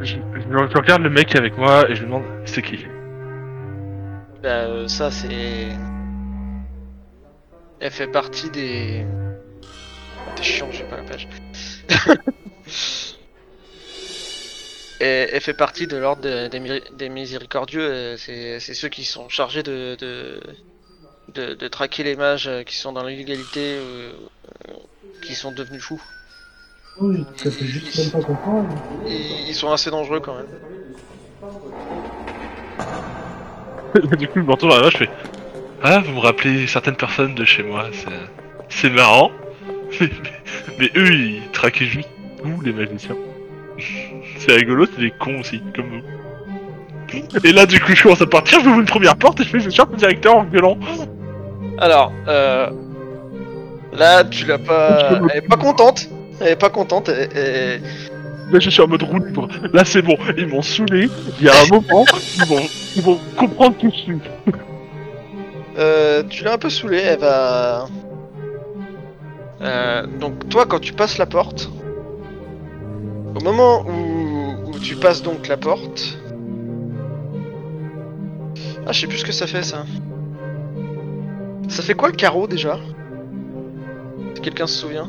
Je, regarde le mec avec moi et je lui demande c'est qui? Bah, euh, ça, c'est. Elle fait partie des. Oh, T'es chiant, j'ai pas la page. Et elle fait partie de l'ordre de- des, des miséricordieux. euh, C'est ceux qui sont chargés de, de, de, de traquer les mages euh, qui sont dans l'illégalité, euh, euh, qui sont devenus fous. Oui, ça fait juste même pas comprendre. Ils, ils sont assez dangereux quand même. Du coup, je me retourne vers là, je fais Ah, vous me rappelez certaines personnes de chez moi, c'est, c'est marrant. mais, eux, ils traquaient juste nous, les magiciens. c'est rigolo, c'est des cons aussi, comme vous. Et là, du coup, je commence à partir, je vous une première porte et je fais Je cherche le directeur en violent. Alors, euh, là, tu l'as pas. Elle est pas contente. Elle est pas contente. et- et- Là, je suis en mode roue libre. Là, c'est bon, ils m'ont saoulé. Il y a un moment, ils vont, ils vont comprendre qui je suis. Euh, tu l'as un peu saoulée, elle va. Euh, donc toi, quand tu passes la porte, au moment où, où tu passes donc la porte, ah, je sais plus ce que ça fait ça. Ça fait quoi le carreau déjà? Si quelqu'un se souvient?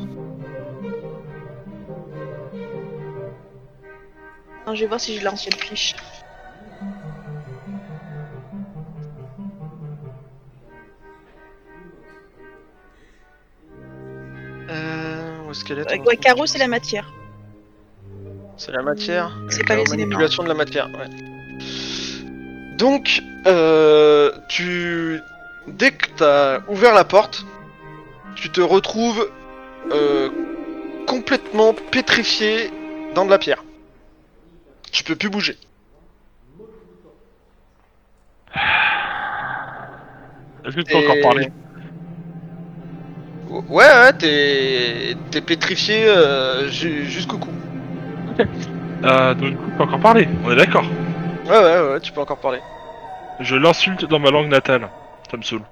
Non, je vais voir si j'ai l'ancienne fiche. Euh, où est-ce qu'elle est Euh, ouais, carreau, c'est la matière. C'est la matière. C'est pas les éléments. manipulation de la matière. Ouais. Donc, euh, tu, dès que t'as ouvert la porte, tu te retrouves euh, complètement pétrifié dans de la pierre. Tu peux plus bouger. Est-ce que tu peux encore parler? Ouais, ouais, t'es t'es pétrifié euh, ju- jusqu'au cou. euh, Donc, du coup, tu peux encore parler, on est d'accord. Ouais, ouais, ouais, tu peux encore parler. Je l'insulte dans ma langue natale. Ça me saoule.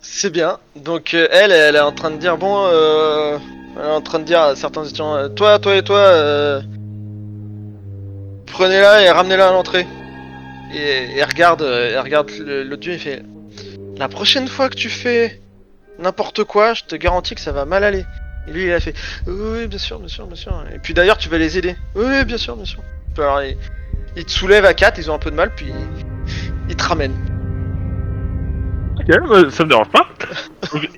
C'est bien. Donc euh, elle, elle est en train de dire bon, euh, elle est en train de dire à certains étudiants, euh, toi, toi et toi, euh, prenez-la et ramenez-la à l'entrée. Et, et elle regarde, elle regarde le- l'autre dieu et fait, la prochaine fois que tu fais n'importe quoi, je te garantis que ça va mal aller. Et lui, il a fait, oui, bien sûr, bien sûr, bien sûr. Et puis d'ailleurs, tu vas les aider. Oui, bien sûr, bien sûr. Alors, ils, ils te soulèvent à quatre, ils ont un peu de mal, puis ils te ramènent. Ok, bah, ça me dérange pas. Donc,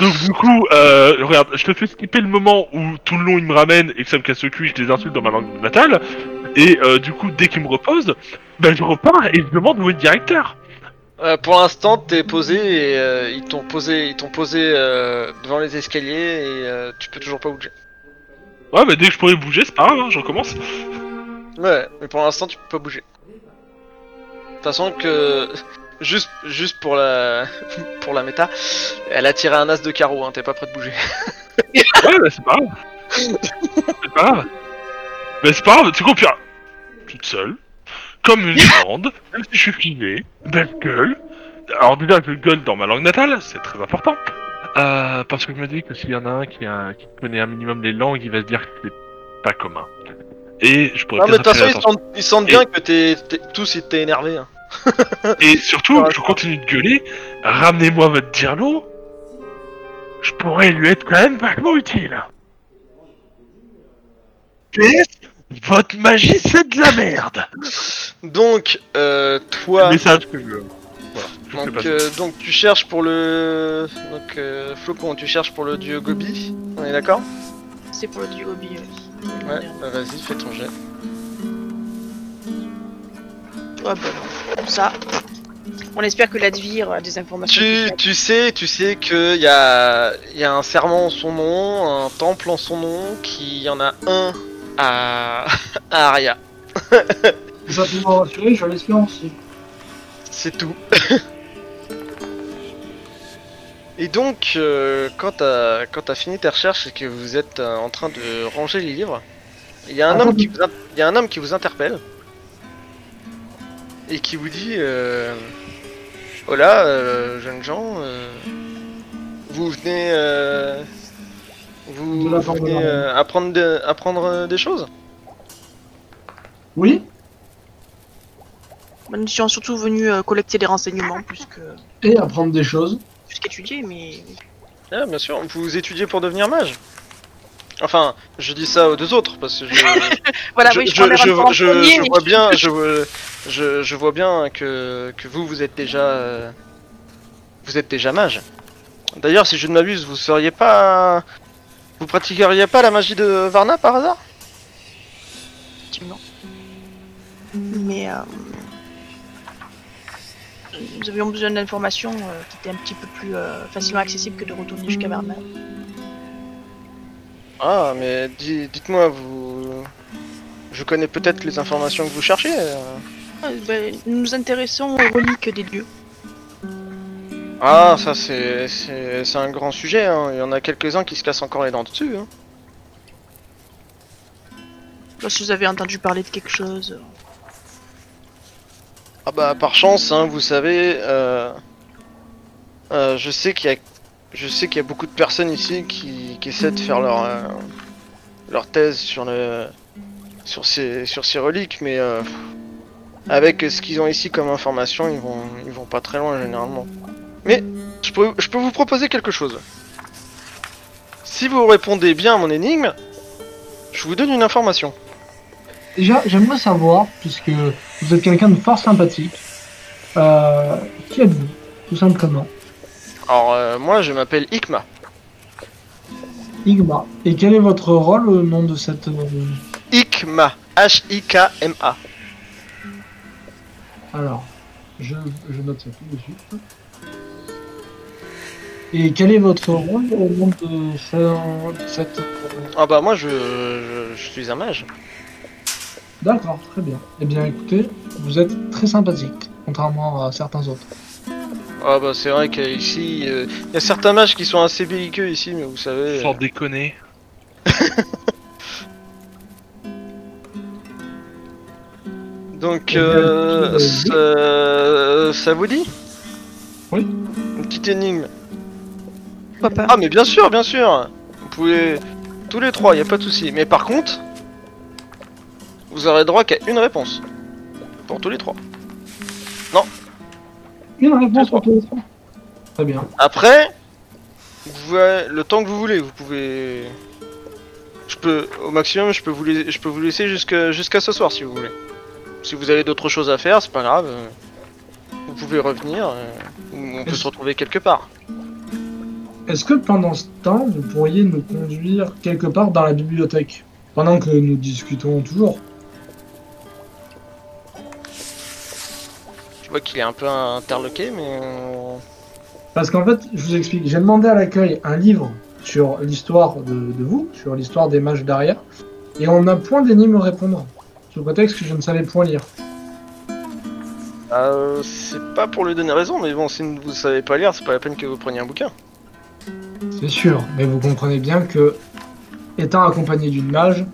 donc, du coup, euh, regarde, je te fais skipper le moment où tout le long ils me ramènent et que ça me casse le cul, je les insulte dans ma langue natale. Et euh, du coup, dès qu'ils me reposent, ben je repars et je demande où est le directeur. Euh, pour l'instant, t'es posé et euh, ils t'ont posé, ils t'ont posé euh, devant les escaliers et euh, tu peux toujours pas bouger. Ouais, mais dès que je pourrais bouger, c'est pas grave, hein, je recommence. Ouais, mais pour l'instant, tu peux pas bouger. De toute façon que juste, juste pour la, pour la méta, elle a tiré un as de carreau. Hein, t'es pas prêt de bouger. Ouais, bah, c'est pas grave. c'est pas grave. Mais c'est pas grave, tu comprends. Toute seule, comme une grande, même si je suis filmé, belle gueule. Alors déjà, je gueule dans ma langue natale, c'est très important. Euh, parce que je me dis que s'il y en a un qui, a, qui connaît un minimum les langues, il va se dire que c'est pas commun. Et je pourrais Non, mais de toute façon, ils sentent, ils sentent bien que t'es, t'es- tous ils t'es énervé. Hein. Et surtout, Ouais, je continue de gueuler, ramenez-moi votre dirlo. Je pourrais lui être quand même vachement utile. PS, votre magie c'est de la merde. Donc, euh, toi. Message que je. Voilà, Donc, euh, donc tu cherches pour le donc euh, Flocon, tu cherches pour le dieu Gobi, on est d'accord? C'est pour le dieu Gobi, oui. Ouais, bah, vas-y, fais ton jet. Ouais, bah non. Ça. On espère que l'Advir a des informations. Tu, tu sais, tu sais qu'il y a, y a un serment en son nom, un temple en son nom, qu'il y en a un à, à Aria. Me rassurer, je aussi. C'est tout. Et donc, euh, quand t'as quand t'as fini tes recherches et que vous êtes euh, en train de ranger les livres, il y a un homme qui vous, in- il y a un homme qui vous interpelle et qui vous dit euh, Hola, euh, jeunes gens, euh, vous venez vous, De la euh, apprendre de- apprendre euh, des choses? Oui Nous sommes surtout venus euh, collecter des renseignements plus que Et apprendre des choses. plus qu'étudier, mais Ah, bien sûr, vous étudiez pour devenir mage? Enfin, je dis ça aux deux autres parce que je, voilà, je, oui, je, je, prends les je- renseignements en je- premier, je mais vois bien, je, je, je vois bien que, que vous, vous êtes déjà, euh, vous êtes déjà mage. D'ailleurs, si je ne m'abuse, vous seriez pas, vous pratiqueriez pas la magie de Varna par hasard? Effectivement. Mais euh, nous avions besoin d'informations euh, qui étaient un petit peu plus euh, facilement accessibles que de retourner jusqu'à Varna. Ah, mais di- dites-moi, vous, je connais peut-être les informations que vous cherchez. euh. Ah, ben, nous nous intéressons aux reliques des dieux. Ah, ça c'est, un grand sujet. hein. Il y en a quelques-uns qui se cassent encore les dents dessus. hein. Je sais pas si vous avez entendu parler de quelque chose. Ah bah par chance, hein, vous savez, euh, euh, je sais qu'il y a, je sais qu'il y a beaucoup de personnes ici qui, qui essaient de faire leur, euh, leur thèse sur le, sur ces, sur ces reliques, mais euh, avec ce qu'ils ont ici comme information, ils vont, ils vont pas très loin généralement. Mais je peux, je peux vous proposer quelque chose. Si vous répondez bien à mon énigme, je vous donne une information. Déjà, j'aimerais savoir, puisque vous êtes quelqu'un de fort sympathique, euh, qui êtes-vous, tout simplement Alors euh, moi, je m'appelle Ikma. Igma. Et quel est votre rôle au nom de cette... euh, Ikma. H-I-K-M-A. Alors, je, je note ça tout de suite. Et quel est votre rôle au nom de, ce- de cette... euh, Ah bah moi je, je, je suis un mage. D'accord, très bien. Eh bien, écoutez, vous êtes très sympathique, contrairement à certains autres. Ah bah c'est vrai qu'ici, il y a certains mages qui sont assez belliqueux ici, mais vous savez... Sans déconner. euh, Donc Eh bien, euh, euh, ça, ça vous dit? Oui. Une petite énigme. Pourquoi pas Ah mais bien sûr, bien sûr Vous pouvez... Tous les trois, y a pas de souci. Mais par contre, vous aurez droit qu'à une réponse. Pour tous les trois. Une réponse pour tous les trois Très bien. Après, vous le temps que vous voulez, vous pouvez. Je peux, au maximum, je peux vous, je peux vous laisser jusqu'à jusqu'à ce soir si vous voulez. Si vous avez d'autres choses à faire, c'est pas grave. Vous pouvez revenir, euh, ou on peut se retrouver quelque part. Est-ce que pendant ce temps, vous pourriez nous conduire quelque part dans la bibliothèque Pendant que nous discutons toujours? Je vois qu'il est un peu interloqué, mais euh, Parce qu'en fait, je vous explique, j'ai demandé à l'accueil un livre sur l'histoire de, de vous, sur l'histoire des mages derrière, et on n'a point d'énigme répondre, sous prétexte que je ne savais point lire. euh, c'est pas pour lui donner raison, mais bon, si vous savez pas lire, c'est pas la peine que vous preniez un bouquin. C'est sûr, mais vous comprenez bien que, étant accompagné d'une mage,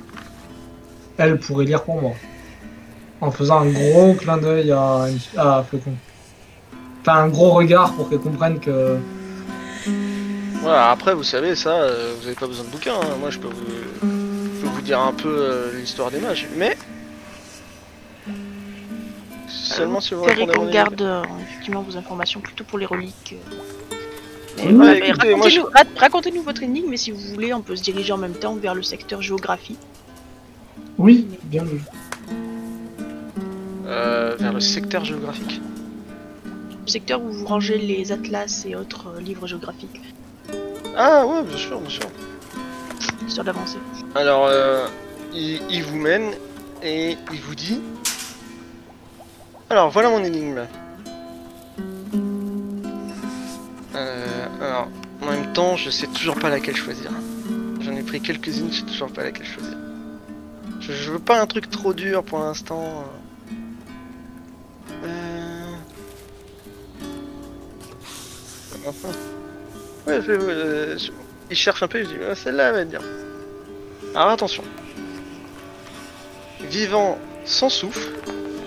elle pourrait lire pour moi. En faisant un gros clin d'œil à, à Flocon. Enfin, un gros regard pour qu'elle comprenne que. Voilà, après, vous savez, ça, euh, vous avez pas besoin de bouquin. hein. Moi, je peux vous, je peux vous dire un peu euh, l'histoire des mages, mais seulement si vous répondez à qu'on mon garde euh, effectivement vos informations plutôt pour les reliques. euh. Mais Oui, voilà, ouais, mais écoutez, moi, racontez-nous ra- racontez-nous votre énigme, mais si vous voulez, on peut se diriger en même temps vers le secteur géographie. Oui, bien vu. Euh, vers le secteur géographique. Le secteur où vous rangez les atlas et autres euh, livres géographiques, Ah ouais, bien sûr, bien sûr. histoire d'avancer. Alors, euh, il, il vous mène et il vous dit. Alors, voilà mon énigme. En même temps, je sais toujours pas laquelle choisir. J'en ai pris quelques-unes, je sais toujours pas laquelle choisir. Je, veux pas un truc trop dur pour l'instant. Euh... Euh, je- il cherche un peu, je dis, Ah, celle-là elle va bien. Alors attention. Vivant sans souffle,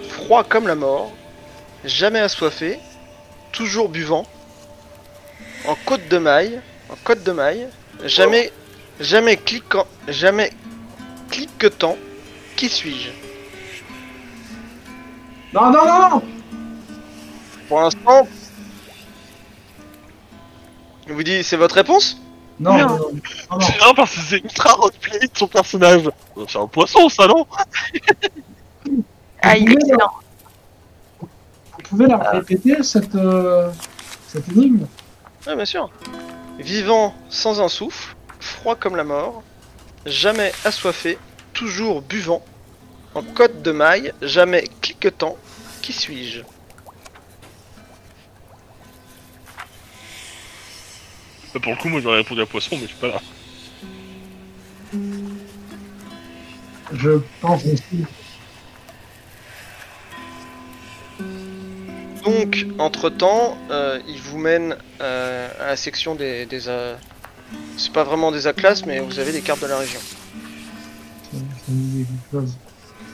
froid comme la mort, jamais assoiffé, toujours buvant, en côte de maille, en côte de maille, jamais, jamais cliquant, jamais cliquetant, qui suis-je? Non, non, non, non Pour l'instant, je vous dis, c'est votre réponse? Non, Non. non, non, non. C'est bien parce que c'est ultra roleplay de son personnage. C'est un poisson, ça, non? Ah, il est pouvez- excellent. Vous pouvez la répéter, cette, euh, cette énigme Oui, bien sûr. Vivant sans un souffle, froid comme la mort, jamais assoiffé, toujours buvant, en côte de maille, jamais cliquetant, qui suis-je? Bah, Pour le coup, moi j'aurais répondu à poisson, mais je suis pas là. Je pense aussi. Donc, entre-temps, euh, il vous mène euh, à la section des... des euh, C'est pas vraiment des A-classes, mais vous avez des cartes de la région.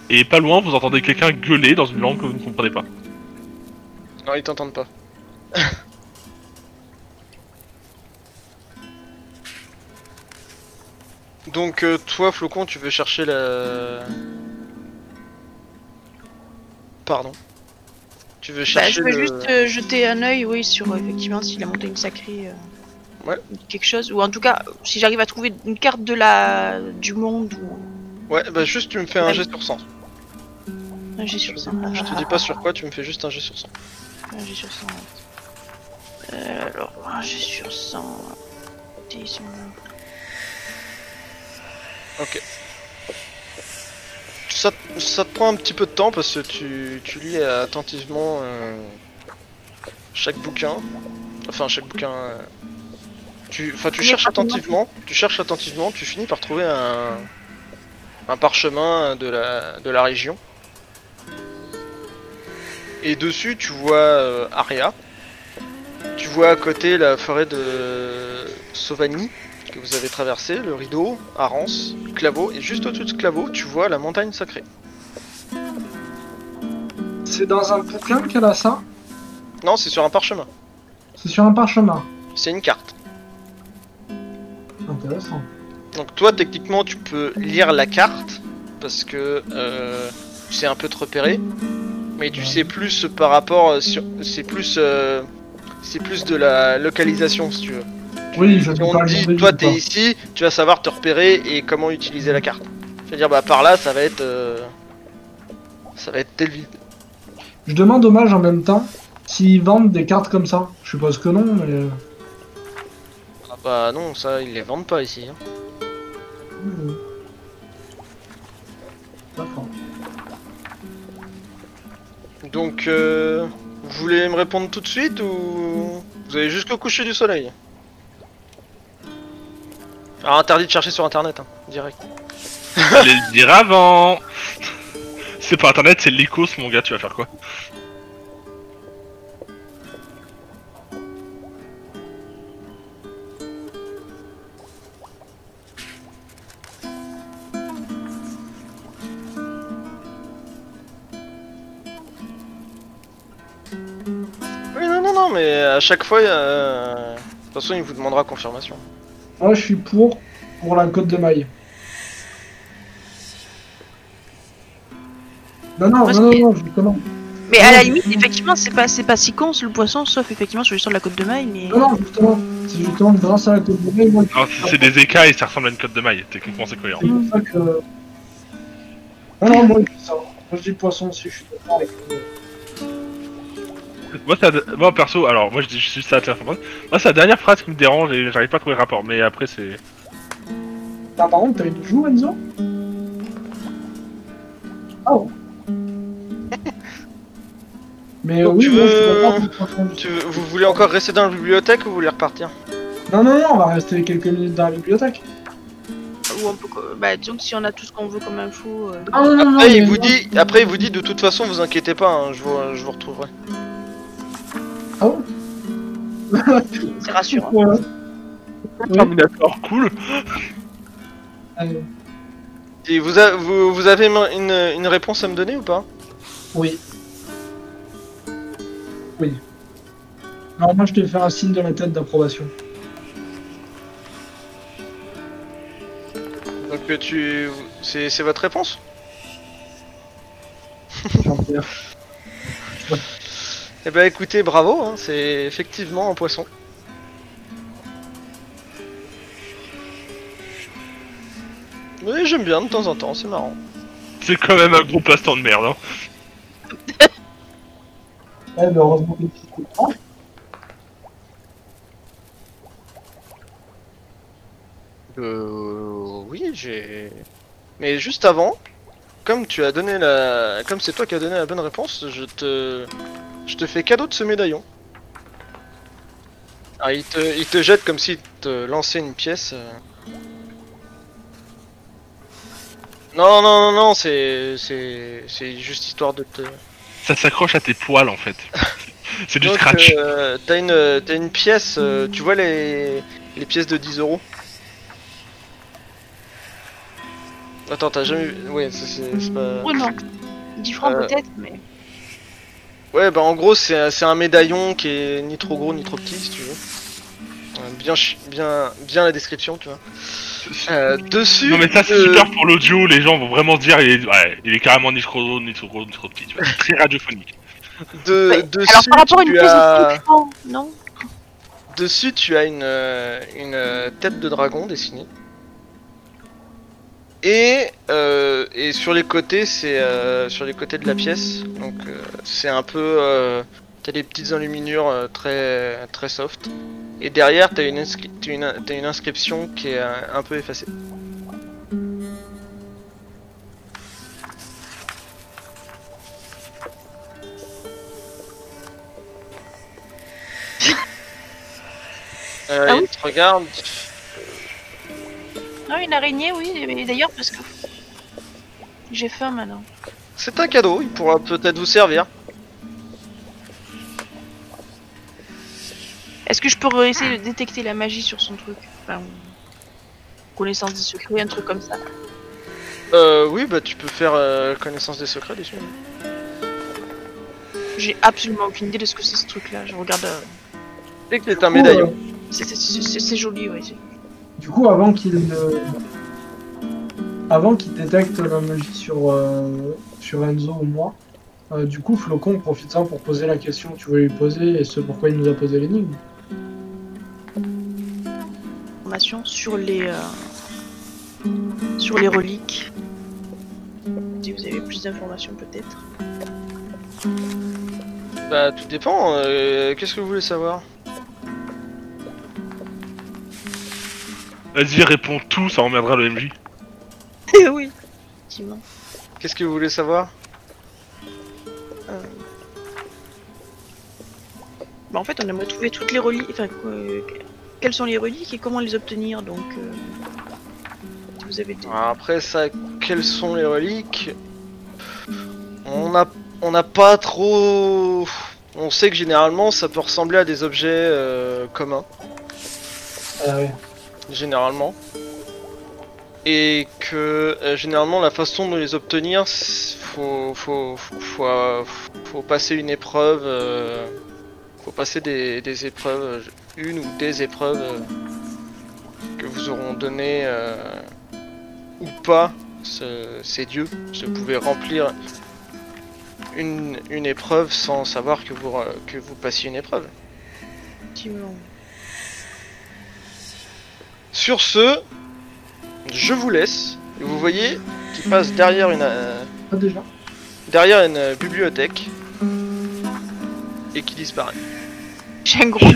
Et pas loin, vous entendez quelqu'un gueuler dans une langue que vous ne comprenez pas. Non, ils t'entendent pas. Donc euh, toi, Flocon, tu veux chercher la... Pardon. Tu veux Bah, chercher je vais le... juste euh, jeter un œil, oui, sur euh, effectivement si la montagne sacrée. euh, Ouais. Quelque chose, ou en tout cas, si j'arrive à trouver une carte de la du monde ou Ouais, bah juste tu me fais un jet sur 100. un jet sur 100. Je te dis pas sur quoi, tu me fais juste un jet sur 100. Un jet sur 100. Euh, alors, un jet sur 100. Des- Ça, ça te prend un petit peu de temps parce que tu, tu lis attentivement euh, chaque bouquin. Enfin, chaque bouquin. euh, tu, enfin, tu cherches attentivement. Tu cherches attentivement. Tu finis par trouver un, un parchemin de la, de la région. Et dessus, tu vois euh, Aria. Tu vois à côté la forêt de Sauvagny que vous avez traversé, le rideau, Arance, Claveau, et juste au-dessus de Claveau, tu vois la montagne sacrée. C'est dans un bouquin qu'elle a ça? Non, c'est sur un parchemin. C'est sur un parchemin. C'est une carte. Intéressant. Donc toi, techniquement, tu peux lire la carte parce que euh, tu sais un peu te repérer, mais tu sais plus par rapport euh, sur, c'est plus, euh, c'est plus de la localisation si tu veux. Oui, je Si on dit, toi t'es ici, tu vas savoir te repérer et comment utiliser la carte. Je veux dire, bah par là, ça va être, euh, ça va être tel vide. Je demande au mage en même temps s'ils vendent des cartes comme ça. Je suppose que non, mais. euh, Ah bah non, ça ils les vendent pas ici. hein. D'accord. Donc, euh, vous voulez me répondre tout de suite ou vous avez jusqu'au coucher du soleil? Alors interdit de chercher sur internet, hein, direct. Le dire avant C'est pas internet, c'est l'Icos, mon gars, tu vas faire quoi? Oui, non, non, non, mais à chaque fois, euh, de toute façon, il vous demandera confirmation. Moi, je suis pour, pour la côte de maille. Non, non, Moi, non, non, non, justement. Mais à Non, la limite, effectivement, c'est pas, c'est pas si con le poisson, sauf effectivement sur l'histoire de la côte de maille, mais. Non, non, justement. C'est justement grâce à la côte de maille, moi, Alors, si c'est des écailles, ça ressemble à une cote de maille, techniquement c'est cohérent. c'est pour ça que. Non, non, moi, je dis ça. Moi, je dis poisson aussi, je suis d'accord avec. Moi, ça, moi perso, alors moi je dis juste ça à la fin. Moi, c'est la dernière phrase qui me dérange et j'arrive pas à trouver le rapport, mais après c'est. Ah, par contre, t'as eu du jour, Enzo? Oh Mais Donc, oui, tu moi, je suis veux-. Tu, vous voulez encore rester dans la bibliothèque ou vous voulez repartir? Non, non, non, on va rester quelques minutes dans la bibliothèque. Ou on peut. Bah, disons que si on a tout ce qu'on veut comme info. euh, Ah, non, non, non, Après, il vous non. dit, après, il vous dit de toute façon, vous inquiétez pas, hein, je, vous, je vous retrouverai. Ah bon C'est rassurant. Ouais. Oui. Terminator, cool. Allez. Et vous, a- vous, vous avez une, une réponse à me donner ou pas? Oui. Oui. Alors moi je te fais un signe de la tête d'approbation. Donc euh, tu, c'est c'est votre réponse? Eh ben écoutez, bravo, hein, c'est effectivement un poisson. Oui, j'aime bien de temps en temps, c'est marrant. C'est quand même un gros passe-temps de merde. Hein. Ouais, mais heureusement que tu t'écoutes pas. Euh, oui, j'ai. Mais juste avant, comme tu as donné la, comme c'est toi qui as donné la bonne réponse, je te, je te fais cadeau de ce médaillon. Ah, il te, il te jette comme s'il te lançait une pièce. euh. Non, non, non, non, c'est, c'est, c'est juste histoire de te. Ça s'accroche à tes poils en fait. C'est du Donc, scratch. euh, t'as une, t'as une pièce, euh, tu vois les, les pièces de 10 euros? Attends, t'as jamais vu Ouais, c'est, c'est, c'est pas. Oh non. 10 francs Euh, peut-être, mais. Ouais, bah en gros, c'est un- c'est un médaillon qui est ni trop gros ni trop petit, si tu veux. Euh, Bien, bien, bien la description, tu vois. Euh, dessus. Non mais ça c'est euh, super pour l'audio, les gens vont vraiment se dire il est, ouais, il est carrément ni trop gros ni trop gros ni trop petit, tu vois. C'est très radiophonique. de- Ouais, dessus, Alors par rapport à une tu as... 5 francs, non? Dessus, tu as une, une tête de dragon dessinée. Et, euh, et sur les côtés, c'est euh, sur les côtés de la pièce. Donc euh, c'est un peu, euh, t'as des petites enluminures très très soft. Et derrière, t'as une, inscri- t'as une, t'as une inscription qui est un peu effacée. Il te regarde. Non, une araignée, oui. Et d'ailleurs, parce que. J'ai faim maintenant. C'est un cadeau, il pourra peut-être vous servir. Est-ce que je peux essayer de détecter la magie sur son truc? Enfin, connaissance des secrets, un truc comme ça. Euh, oui, bah tu peux faire euh, connaissance des secrets dessus. J'ai absolument aucune idée de ce que c'est ce truc-là. Je regarde. euh, C'est que c'est un médaillon. c'est joli, oui. Du coup, avant qu'il ne- avant qu'il détecte la magie sur, euh, sur Enzo ou moi, euh, du coup, Flocon profite de ça pour poser la question que tu voulais lui poser et ce pourquoi il nous a posé l'énigme. Information sur les. euh, Sur les reliques. Si vous avez plus d'informations, peut-être. Bah tout dépend, euh, qu'est-ce que vous voulez savoir? Vas-y, réponds tout, ça emmerdera le MJ. oui. Effectivement. Qu'est-ce que vous voulez savoir? Euh. Bah, en fait, on aimerait trouver toutes les reliques. Enfin, euh, quelles sont les reliques et comment les obtenir. Donc, euh, si vous avez des... Alors Après ça, quelles sont les reliques? On a, on n'a pas trop... On sait que généralement ça peut ressembler à des objets euh, communs, Ah ouais. Généralement. Et que euh, généralement la façon de les obtenir, faut, faut, faut, faut, passer une épreuve, euh, faut passer des, des épreuves, une ou des épreuves euh, que vous auront donné ou pas ce- ces dieux. Vous pouvez remplir une, une épreuve sans savoir que vous, que vous passiez une épreuve. Sur ce, je vous laisse. Et vous voyez qu'il passe derrière une, euh, Ah, déjà derrière une euh, bibliothèque et qui disparaît. J'ai un gros.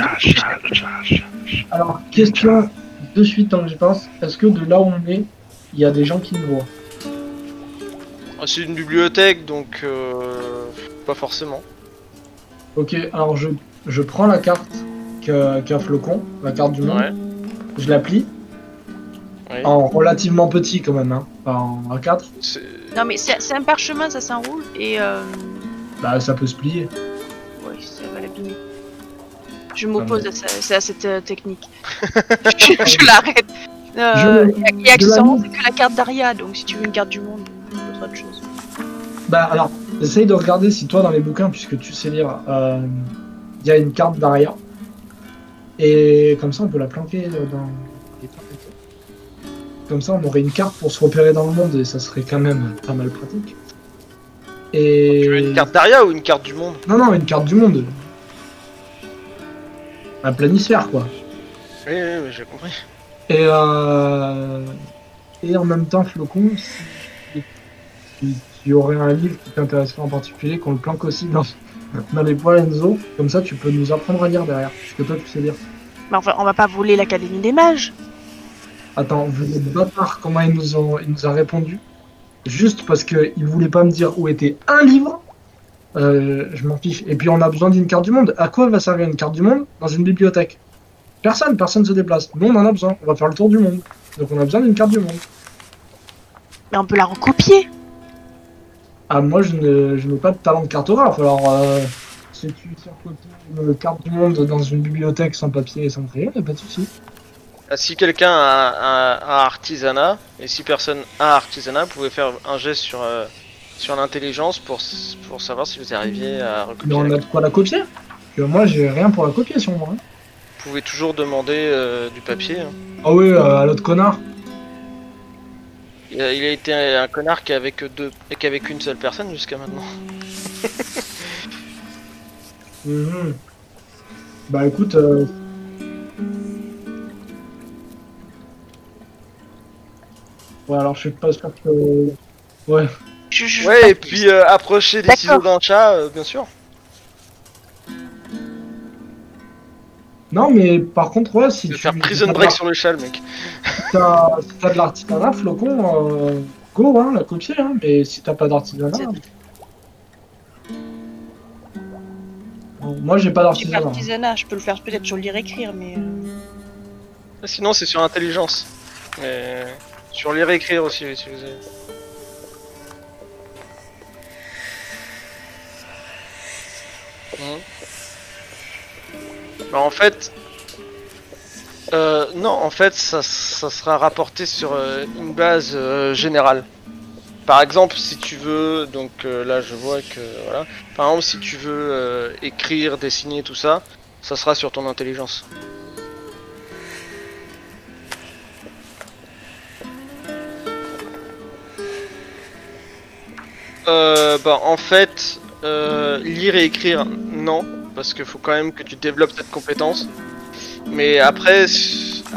Alors, question de suite, tant que j'y pense. Est-ce que de là où on est, il y a des gens qui nous voient Ah, C'est une bibliothèque donc euh, pas forcément. Ok, alors je, je prends la carte qu'a qu'a Flocon, la carte du monde, Ouais. Je la plie Oui. en relativement petit quand même, hein, en A4. C'est- Non, mais c'est un parchemin, ça s'enroule et. Euh... Bah, ça peut se plier. Ouais, ça va l'abîmer. Je m'oppose à, cette euh, technique. je je l'arrête. Euh, Il y a lis. c'est que la carte d'Aria, donc si tu veux une carte du monde, c'est autre chose. Bah, alors, essaye de regarder si toi, dans les bouquins, puisque tu sais lire, euh, il y a une carte d'Aria. Et comme ça, on peut la planquer euh, dans. Comme ça, on aurait une carte pour se repérer dans le monde et ça serait quand même pas mal pratique. Et... Tu veux une carte d'Aria ou une carte du monde? Non, non, une carte du monde. Un planisphère, quoi. Oui, oui, oui, j'ai compris. Et, euh... et en même temps, Flocon, si si y aurait un livre qui t'intéresserait en particulier, qu'on le planque aussi dans, dans les poils Enzo, comme ça tu peux nous apprendre à lire derrière, puisque toi tu sais lire. Mais enfin, on va pas voler l'Académie des Mages. Attends, vous êtes bâtards, comment il nous, ont, il nous a répondu? Juste parce qu'il voulait pas me dire où était un livre, euh, je m'en fiche. Et puis on a besoin d'une carte du monde. À quoi va servir une carte du monde dans une bibliothèque? Personne, personne se déplace. Nous on en a besoin, on va faire le tour du monde. Donc on a besoin d'une carte du monde. Mais on peut la recopier. Ah, moi, je ne- je n'ai pas de talent de cartographe, alors euh, si tu une carte du monde dans une bibliothèque sans papier et sans crayon, y a pas de souci. Ah, Si quelqu'un a, artisanat, et si personne a artisanat, vous pouvez faire un geste sur, euh, sur l'intelligence pour, s- pour savoir si vous arriviez à Mais recopier. on la a de quoi la copier Parce que Moi, j'ai rien pour la copier sur moi. hein. Vous pouvez toujours demander euh, du papier. hein. Ah oui, euh, à l'autre connard. Il a, il a été un connard qui avec deux, et qu'avec une seule personne jusqu'à maintenant. Mhm. Bah écoute, euh, ouais, alors je suis pas sûr que. Ouais, Ouais, et puis euh, approcher des ciseaux d'un chat, euh, bien sûr. non, mais par contre, ouais, si tu. faire prison break sur le chat, le mec. Si t'as si t'as de l'artisanat, flocon, euh, go, hein, la copier, hein, mais si t'as pas d'artisanat. Moi j'ai pas J'ai pas d'artisanat. l'artisanat, je peux le faire peut-être sur le lire-écrire, mais. euh, Sinon, c'est sur intelligence. Mais sur lire et écrire aussi, si vous avez. Mhm. Bah, en fait, euh, non, en fait, ça, ça sera rapporté sur euh, une base euh, générale. Par exemple, si tu veux, donc euh, là, je vois que voilà. Par exemple, si tu veux euh, écrire, dessiner, tout ça, ça sera sur ton intelligence. Euh, bah en fait, euh, lire et écrire, non, parce qu'il faut quand même que tu développes cette compétence. Mais après,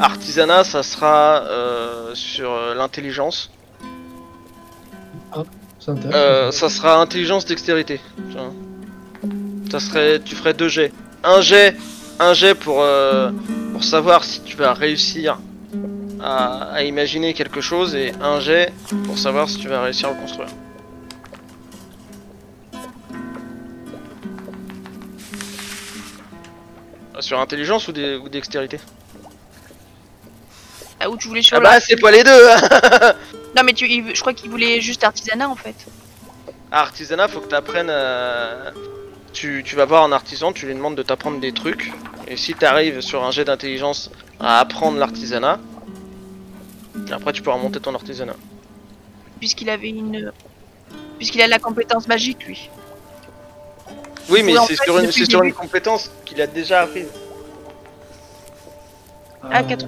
artisanat, ça sera sur euh, intéressant. Euh, ça sera intelligence dextérité. Ça serait, tu ferais deux jets. Un jet, un jet pour euh, pour savoir si tu vas réussir à, imaginer quelque chose et un jet pour savoir si tu vas réussir à le construire. Euh, Sur intelligence ou dextérité? Ah, où tu voulais sur Ah bah c'est pas les deux hein Non, mais tu, il- je crois qu'il voulait juste artisanat en fait. À artisanat, faut que tu apprennes à... Tu, tu vas voir un artisan, tu lui demandes de t'apprendre des trucs. Et si tu arrives sur un jet d'intelligence à apprendre l'artisanat, après tu pourras monter ton artisanat. Puisqu'il avait une. Puisqu'il a la compétence magique, lui. Oui, mais Oui, en c'est fait, sur, une, depuis c'est le sur une début. compétence qu'il a déjà apprise. Ah, Euh, 4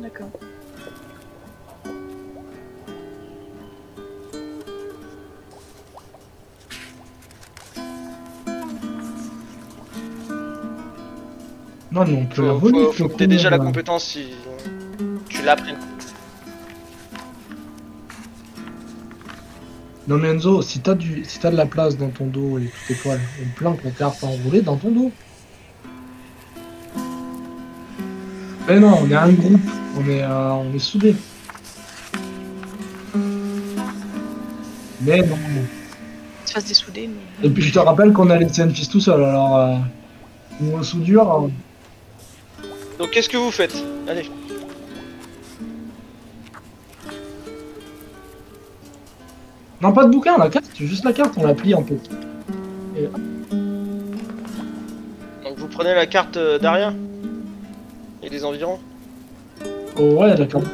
D'accord. Non, mais on peut la Faut, voler. faut, faut que flocon, t'aies déjà la euh. compétence si tu l'apprennes. Non mais Enzo, si t'as du, si t'as de la place dans ton dos et toutes tes poils, on planque la carte enroulée dans ton dos. Mais non, on est un groupe, on est, euh, on est soudés. Mais non. Il se fasse dessouder, mais. Et puis je te rappelle qu'on a laissé un fils tout seul, alors euh, niveau soudure. euh, Donc qu'est-ce que vous faites? Allez. Non, pas de bouquin, la carte, juste la carte, on la plie un peu. Donc vous prenez la carte euh, d'Aria? Et des environs Oh ouais, la carte.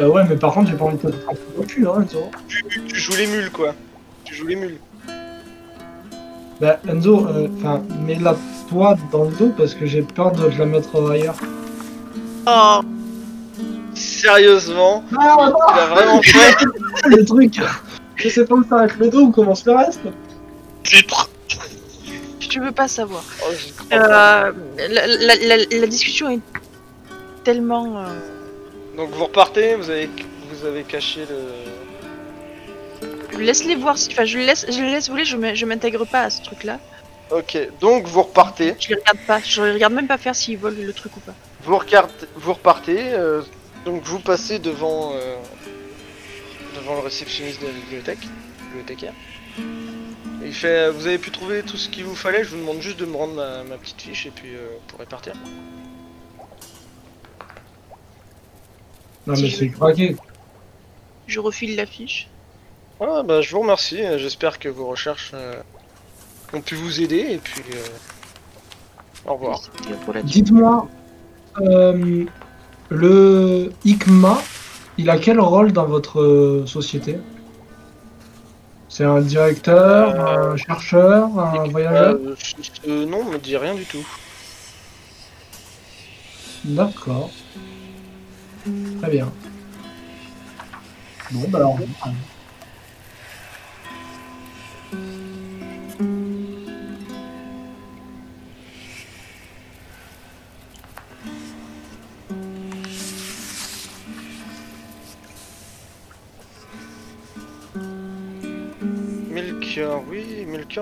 Euh, ouais, mais par contre, j'ai pas envie de te au cul, hein, Enzo. tu, tu joues les mules quoi. Tu joues les mules. Bah, Enzo, euh, enfin, mets-la toi dans le dos parce que j'ai peur de te la mettre ailleurs. Oh, Sérieusement Ah, Il a vraiment fait le truc Je sais pas où faire avec le dos, on commence le reste je veux pas savoir. Oh. Euh, la, la- la- la discussion est tellement. euh, Donc vous repartez, vous avez, vous avez caché le... Laisse-les voir. si- Enfin, je les laisse, je les laisse voler. Je m'intègre pas à ce truc-là. Ok, donc vous repartez, Je les regarde pas. Je les regarde même pas faire s'ils volent le truc ou pas. vous, regardez, vous repartez, euh, donc vous passez devant, devant le réceptionniste de la bibliothèque, bibliothécaire. Et il fait, euh, vous avez pu trouver tout ce qu'il vous fallait, je vous demande juste de me rendre ma, ma petite fiche et puis euh, vous pourrez partir. Non, mais c'est craqué. Je refile l'affiche. Ah bah je vous remercie, euh, j'espère que vos recherches euh, ont pu vous aider et puis euh, au revoir. La Dites-moi, euh, le ICMA, il a quel rôle dans votre société? C'est un directeur, Euh, un chercheur, un voyageur Euh, ce nom me dit rien du tout. D'accord. Très bien. Bon, bah alors.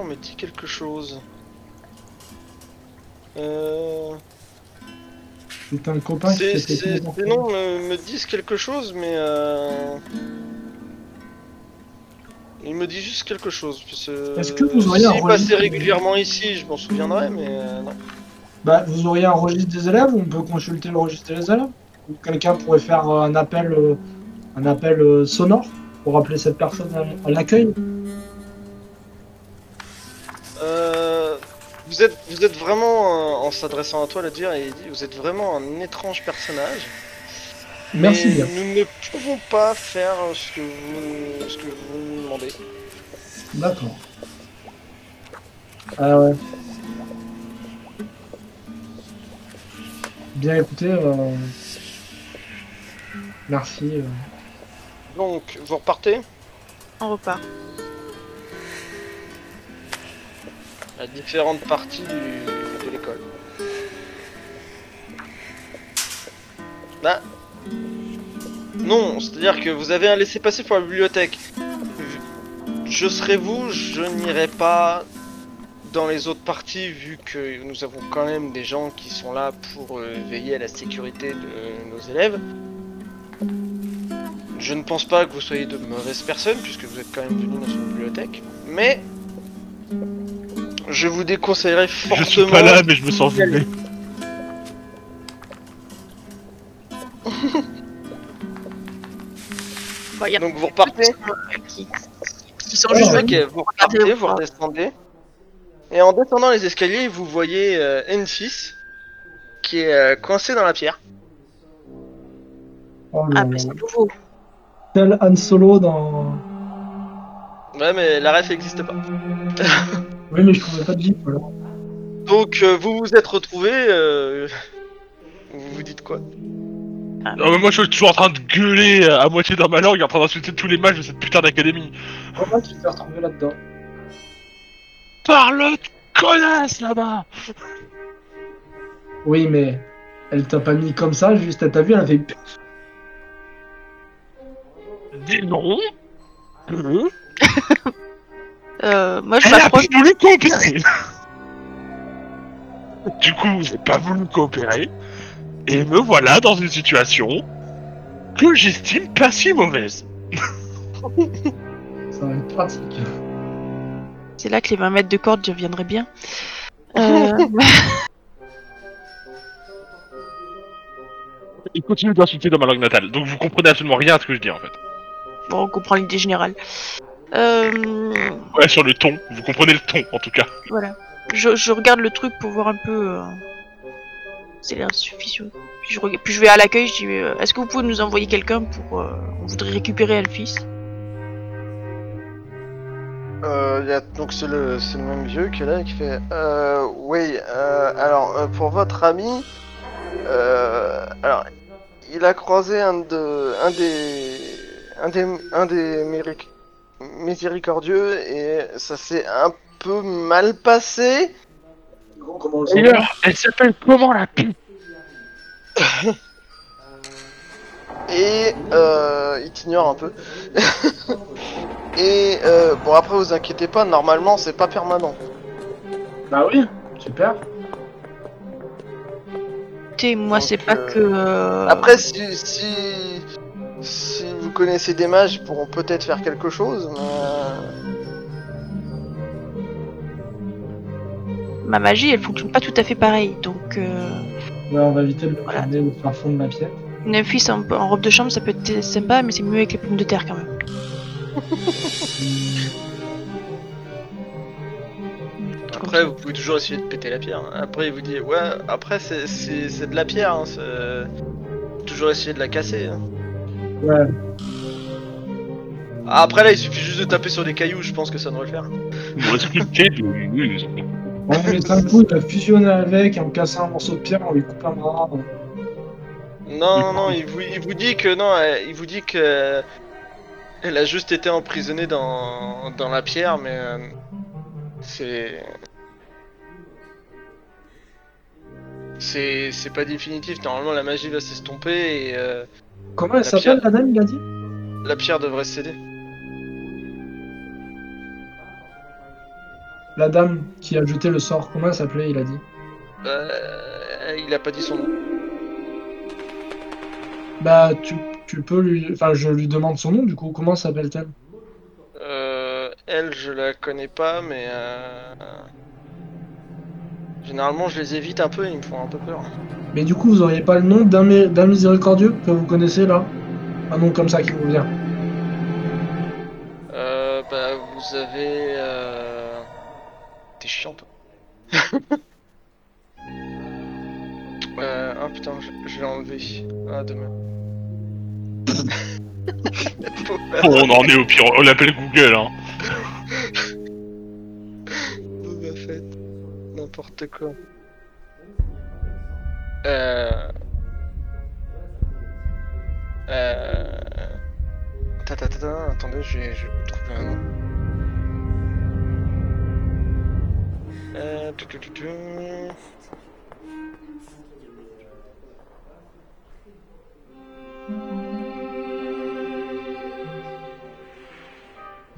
Me dit quelque chose. Euh... C'est un copain qui Ces noms me, me disent quelque chose, mais euh... Il me dit juste quelque chose. parce Est-ce que vous auriez un S'il passait registre- régulièrement ici, je m'en souviendrai, mais euh, non. Bah, vous auriez un registre des élèves, on peut consulter le registre des élèves. Ou quelqu'un pourrait faire un appel, euh, un appel sonore pour appeler cette personne à l'accueil. Vous êtes, vous êtes vraiment, euh, en s'adressant à toi, le dire, et il dit, vous êtes vraiment un étrange personnage. Merci mais bien. Nous ne pouvons pas faire ce que vous, ce que vous nous demandez. D'accord. Ah ouais. Bien écoutez, euh, merci. euh. Donc, vous repartez? On repart. À différentes parties du- de l'école. Bah. Non, c'est-à-dire que vous avez un laissez-passer pour la bibliothèque. Je serais vous, je n'irai pas dans les autres parties vu que nous avons quand même des gens qui sont là pour euh, veiller à la sécurité de nos élèves. Je ne pense pas que vous soyez de mauvaises personnes puisque vous êtes quand même venus dans une bibliothèque, mais je vous déconseillerais fortement. Je suis pas là, mais je me sens visé. Bah, Donc vous repartez qui, qui sont Ouais, juste ouais. Ok, vous repartez, vous redescendez. Et en descendant les escaliers, vous voyez euh, Enfis qui est euh, coincé dans la pierre. Oh Ah, mais c'est nouveau. Tel Han Solo dans. Ouais, mais la ref n'existe pas. Oui, mais je trouvais pas de gif, voilà. Donc euh, vous vous êtes retrouvés. euh, Vous vous dites quoi? Non, mais moi je suis toujours en train de gueuler à moitié dans ma langue, en train d'insulter tous les mages de cette putain d'académie. Comment tu t'es retrouvé là-dedans Parle, connasse là-bas Oui, mais elle t'a pas mis comme ça, juste elle t'a vu, elle a fait. Dis non Euh, moi, je Elle a m'approche. pas voulu coopérer Du coup, vous n'avez pas voulu coopérer, et me voilà dans une situation que j'estime pas si mauvaise. Ça va être pratique. C'est là que les 20 mètres de corde deviendraient bien. Euh, Il continue d'insulter dans ma langue natale, donc vous comprenez absolument rien à ce que je dis en fait. bon, on comprend l'idée générale. Euh, Ouais, sur le ton, vous comprenez le ton en tout cas. voilà. Je, je regarde le truc pour voir un peu. Euh... C'est l'air suffisant. Puis je, reg- puis je vais à l'accueil, je dis euh, Est-ce que vous pouvez nous envoyer quelqu'un pour. euh, On voudrait récupérer Elfis Euh, y a, donc c'est le, c'est le même vieux qui est là et qui fait euh, oui euh, alors euh, pour votre ami euh, alors il a croisé un de un des un des un des miséricordieux et ça s'est un peu mal passé D'ailleurs, elle s'appelle comment la pute? Et euh, il t'ignore un peu et euh, bon après vous inquiétez pas normalement c'est pas permanent Bah oui, super. Écoutez, moi, c'est pas euh, que. Après, si, si, si vous connaissez des mages, ils pourront peut-être faire quelque chose, mais... euh, Ma magie, elle fonctionne pas tout à fait pareil. Donc, euh, Ouais, on va éviter de le Voilà. au fin fond de la pièce. une Elfis en, en robe de chambre, ça peut être sympa, mais c'est mieux avec les pommes de terre quand même. Après, vous pouvez toujours essayer de péter la pierre. Après, il vous dit, ouais, après, c'est- c'est c'est de la pierre, hein, c'est- toujours essayer de la casser. hein. Ouais, Après, là, il suffit juste de taper sur des cailloux, je pense que ça devrait le faire. On met un coup, il a fusionné avec, et en cassant un morceau de pierre, on lui coupe un bras. Non, non, non, il vous, il vous dit que non, elle- il vous dit que euh, elle a juste été emprisonnée dans, dans la pierre, mais euh, c'est c'est c'est pas définitif. Normalement, la magie va s'estomper et euh, Comment elle s'appelle, la dame, il a dit? La pierre devrait céder. La dame qui a jeté le sort, comment elle s'appelait, il a dit? Euh, il a pas dit son nom. Bah, tu, tu peux lui. Enfin, je lui demande son nom, du coup, comment s'appelle-t-elle? Euh, elle, je la connais pas, mais euh, généralement, je les évite un peu, ils me font un peu peur. Mais du coup, vous auriez pas le nom d'un mé- d'un miséricordieux que vous connaissez là? Un nom comme ça qui vous vient? Euh, bah, vous avez. Euh... T'es chiant, toi. euh, ah putain, je, je l'ai enlevé. Ah, demain. on en est au pire, on l'appelle Google hein. N'importe quoi. Euh. Euh. Ta ta ta ta, attendez, je vais, trouver un nom. Euh. tu, tu, tu, tu.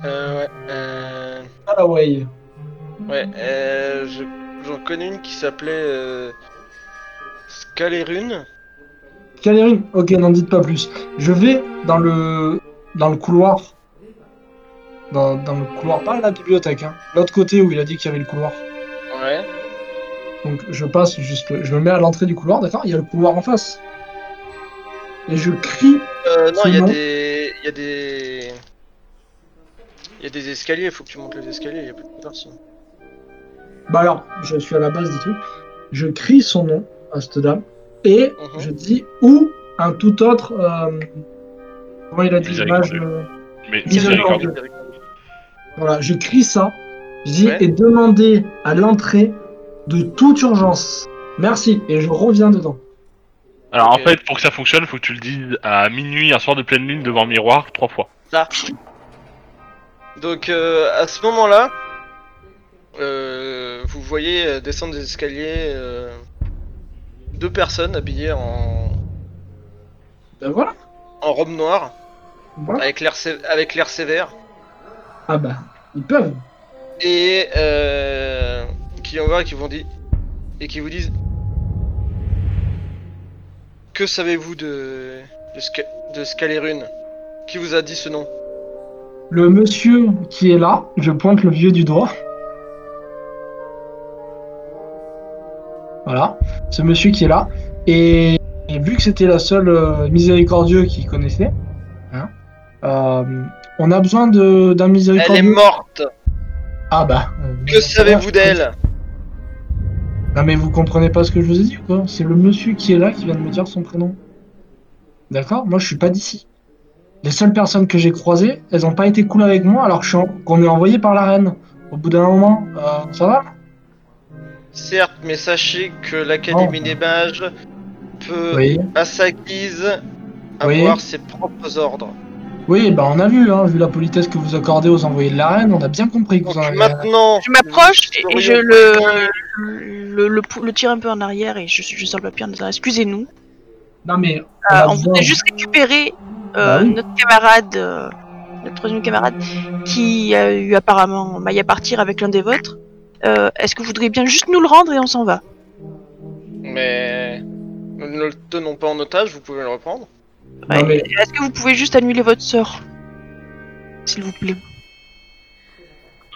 Euh, ouais, euh. Ah way. Ouais, euh, je- connais une qui s'appelait euh, Scalerune. Calérine Ok, n'en dites pas plus. Je vais dans le dans le couloir. Dans, dans le couloir, pas la bibliothèque, hein. L'autre côté où il a dit qu'il y avait le couloir. Ouais. Donc je passe juste, je me mets à l'entrée du couloir, d'accord? Il y a le couloir en face. Et je crie. Euh, non, il y a des. Il y a des. Il y a des escaliers, faut que tu montes les escaliers, il y a plus de personne. Bah alors, je suis à la base du truc. Je crie son nom à cette dame et Mhm. je dis ou un tout autre. euh, comment il a dit mage, Miséricordieux. euh. Voilà, je crie ça. Je dis Ouais. et demandez à l'entrée de toute urgence. Merci. Et je reviens dedans. Alors en fait, pour que ça fonctionne, faut que tu le dises à minuit, un soir de pleine lune devant le miroir, trois fois. Ça. Donc euh, à ce moment-là, euh, vous voyez euh, descendre des escaliers euh, deux personnes habillées en, Ben voilà. en robe noire, voilà. avec l'air sé- avec l'air sévère. Ah bah, ils peuvent. et euh, qui en et qui vont dire et qui vous disent que savez-vous de de, de Scalerune Qui vous a dit ce nom? Le monsieur qui est là, je pointe le vieux du doigt. Voilà, ce monsieur qui est là. Et, et vu que c'était la seule euh, miséricordieux qu'il connaissait, hein, euh, on a besoin de- d'un Elle est miséricordieux. morte. Ah bah. euh, Que savez-vous d'elle? Non mais vous comprenez pas ce que je vous ai dit ou quoi? C'est le monsieur qui est là qui vient de me dire son prénom. D'accord? Moi je suis pas d'ici. Les seules personnes que j'ai croisées, elles ont pas été cool avec moi alors qu'on est envoyé par la reine. Au bout d'un moment, euh, ça va? Certes, mais sachez que l'Académie Oh. des mages peut, Oui. à sa guise, Oui. avoir ses propres ordres. Oui, bah on a vu, hein, vu la politesse que vous accordez aux envoyés de la reine, on a bien compris que vous en avez... maintenant, Je m'approche et je le, le, le, pou- le tire un peu en arrière et je, je sors le papier en disant excusez-nous. Non mais... Euh, on besoin- voudrait juste récupérer euh, Bah oui. notre camarade, euh, notre troisième camarade, qui a eu apparemment maille à partir avec l'un des vôtres. Euh, Est-ce que vous voudriez bien juste nous le rendre et on s'en va mais nous ne le tenons pas en otage, vous pouvez le reprendre. Non, Ouais. mais- Est-ce que vous pouvez juste annuler votre sort S'il vous plaît?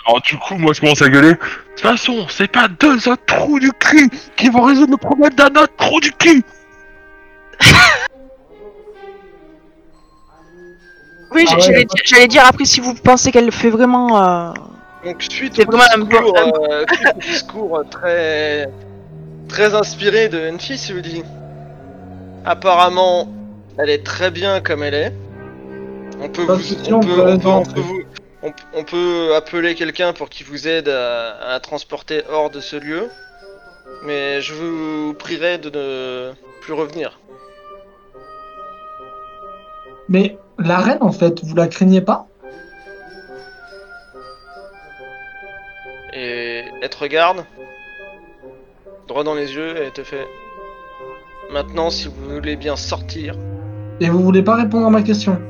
Alors du coup, moi je commence à gueuler. De toute façon, c'est pas deux autres trous du cul qui vont résoudre le problème d'un autre trou du cul Oui, Ah ouais, j'allais dire après si vous pensez qu'elle fait vraiment. euh, Donc suite au discours, euh, suite au discours très très inspiré de Enfis, il vous dit apparemment elle est très bien comme elle est. On peut Pas de vous, souci, on on peut, peut la on peut- on rentrer. peut vous- on- on peut appeler quelqu'un pour qu'il vous aide à, à la transporter hors de ce lieu, mais je vous prierai de ne plus revenir. Mais la reine en fait, vous la craignez pas? Et elle te regarde, droit dans les yeux, et elle te fait. Maintenant, si vous voulez bien sortir, Et vous voulez pas répondre à ma question?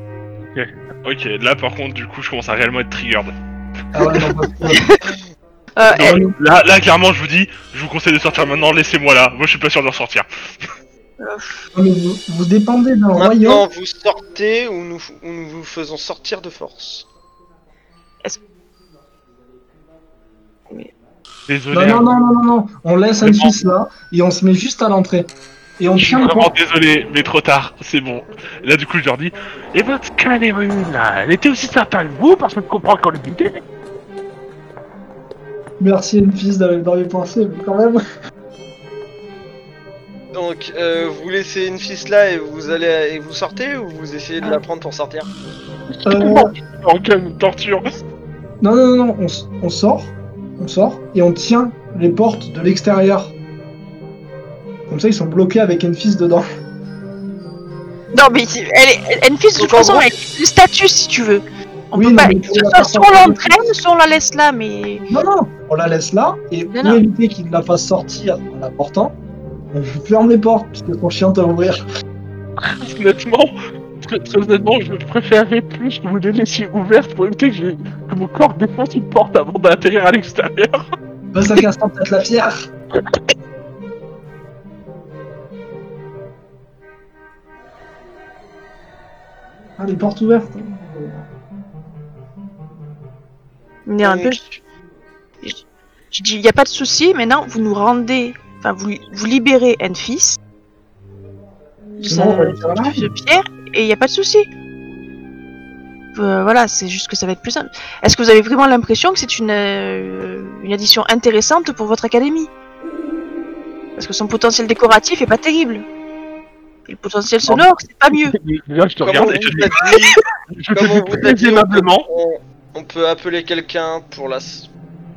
Ok, là par contre, du coup, je commence à réellement être triggered. Ah ouais, non, parce que- euh, Là, là, clairement, je vous dis, je vous conseille de sortir maintenant, laissez-moi là. Moi, je suis pas sûr de ressortir. non, mais vous, vous dépendez d'un maintenant royaume. vous sortez ou nous, ou nous vous faisons sortir de force. Désolé. Non, non, hein. non, non, non, non. On laisse fils là et on se met juste à l'entrée. Et on Je suis tient le vraiment désolé, mais trop tard, c'est bon. Là, du coup, je leur dis, et votre Calérune, là, elle était aussi sympa que vous, parce que je comprends qu'on le dit. Merci, une fils d'avoir d'avoir pensé, mais quand même. Donc, euh, vous laissez une fille là et vous allez et vous sortez ou vous essayez de la prendre pour sortir? Euh, En quelle torture. non, non, non, non, on, s- on sort. On sort et on tient les portes de l'extérieur. Comme ça, ils sont bloqués avec une fils dedans. Non, mais elle est, Enfis, de toute façon, gros- elle est le statut si tu veux. On Oui, peut non, pas. Soit, on l'entraîne, soit on la laisse là, mais. Non, non, on la laisse là et Non, pour non. éviter qu'il ne la fasse sortir en la portant, on ferme les portes puisque son chien t'a ouvrir. Honnêtement, très, très honnêtement, je préférerais plus que vous les laissiez ouvertes pour éviter que, j'ai- que mon corps défonce une porte avant d'atterrir à l'extérieur. Bah, ça casse peut-être la fière. Ah, les portes ouvertes. Mais un peu. Je, je dis, il n'y a pas de souci, maintenant vous nous rendez. Enfin, vous, vous libérez Enfis. De on la de Pierre, et il n'y a pas de souci. Euh, voilà, c'est juste que ça va être plus simple. Est-ce que vous avez vraiment l'impression que c'est une, euh, une addition intéressante pour votre académie? Parce que son potentiel décoratif est pas terrible. Et le potentiel sonore, c'est pas mieux. Là, je te Comme on regarde et je vous te a dis, dit, je te comme on dis vous a très dit, on peut, aimablement. on- on peut appeler quelqu'un pour la s-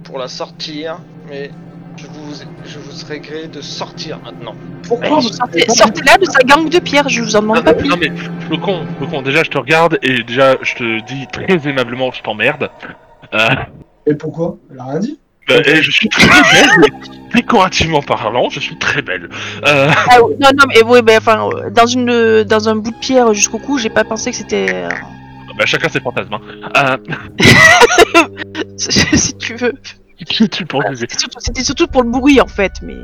pour la sortir, mais je vous je vous serais gré de sortir maintenant. Pourquoi vous sortez, sortez-la de sa gang de pierre, je vous en demande pas plus. Non mais, Flocon, Flocon, déjà je te regarde et déjà je te dis très aimablement je t'emmerde. Euh, Et pourquoi? Elle a rien dit? bah, et je suis très belle, décorativement parlant, je suis très belle. Euh, Ah, non, non, mais oui, ben, enfin, euh, dans, une, dans un bout de pierre jusqu'au cou, j'ai pas pensé que c'était. euh, bah, chacun ses fantasmes. Hein. Euh, si tu veux. C'était surtout, c'était surtout pour le bruit en fait, mais.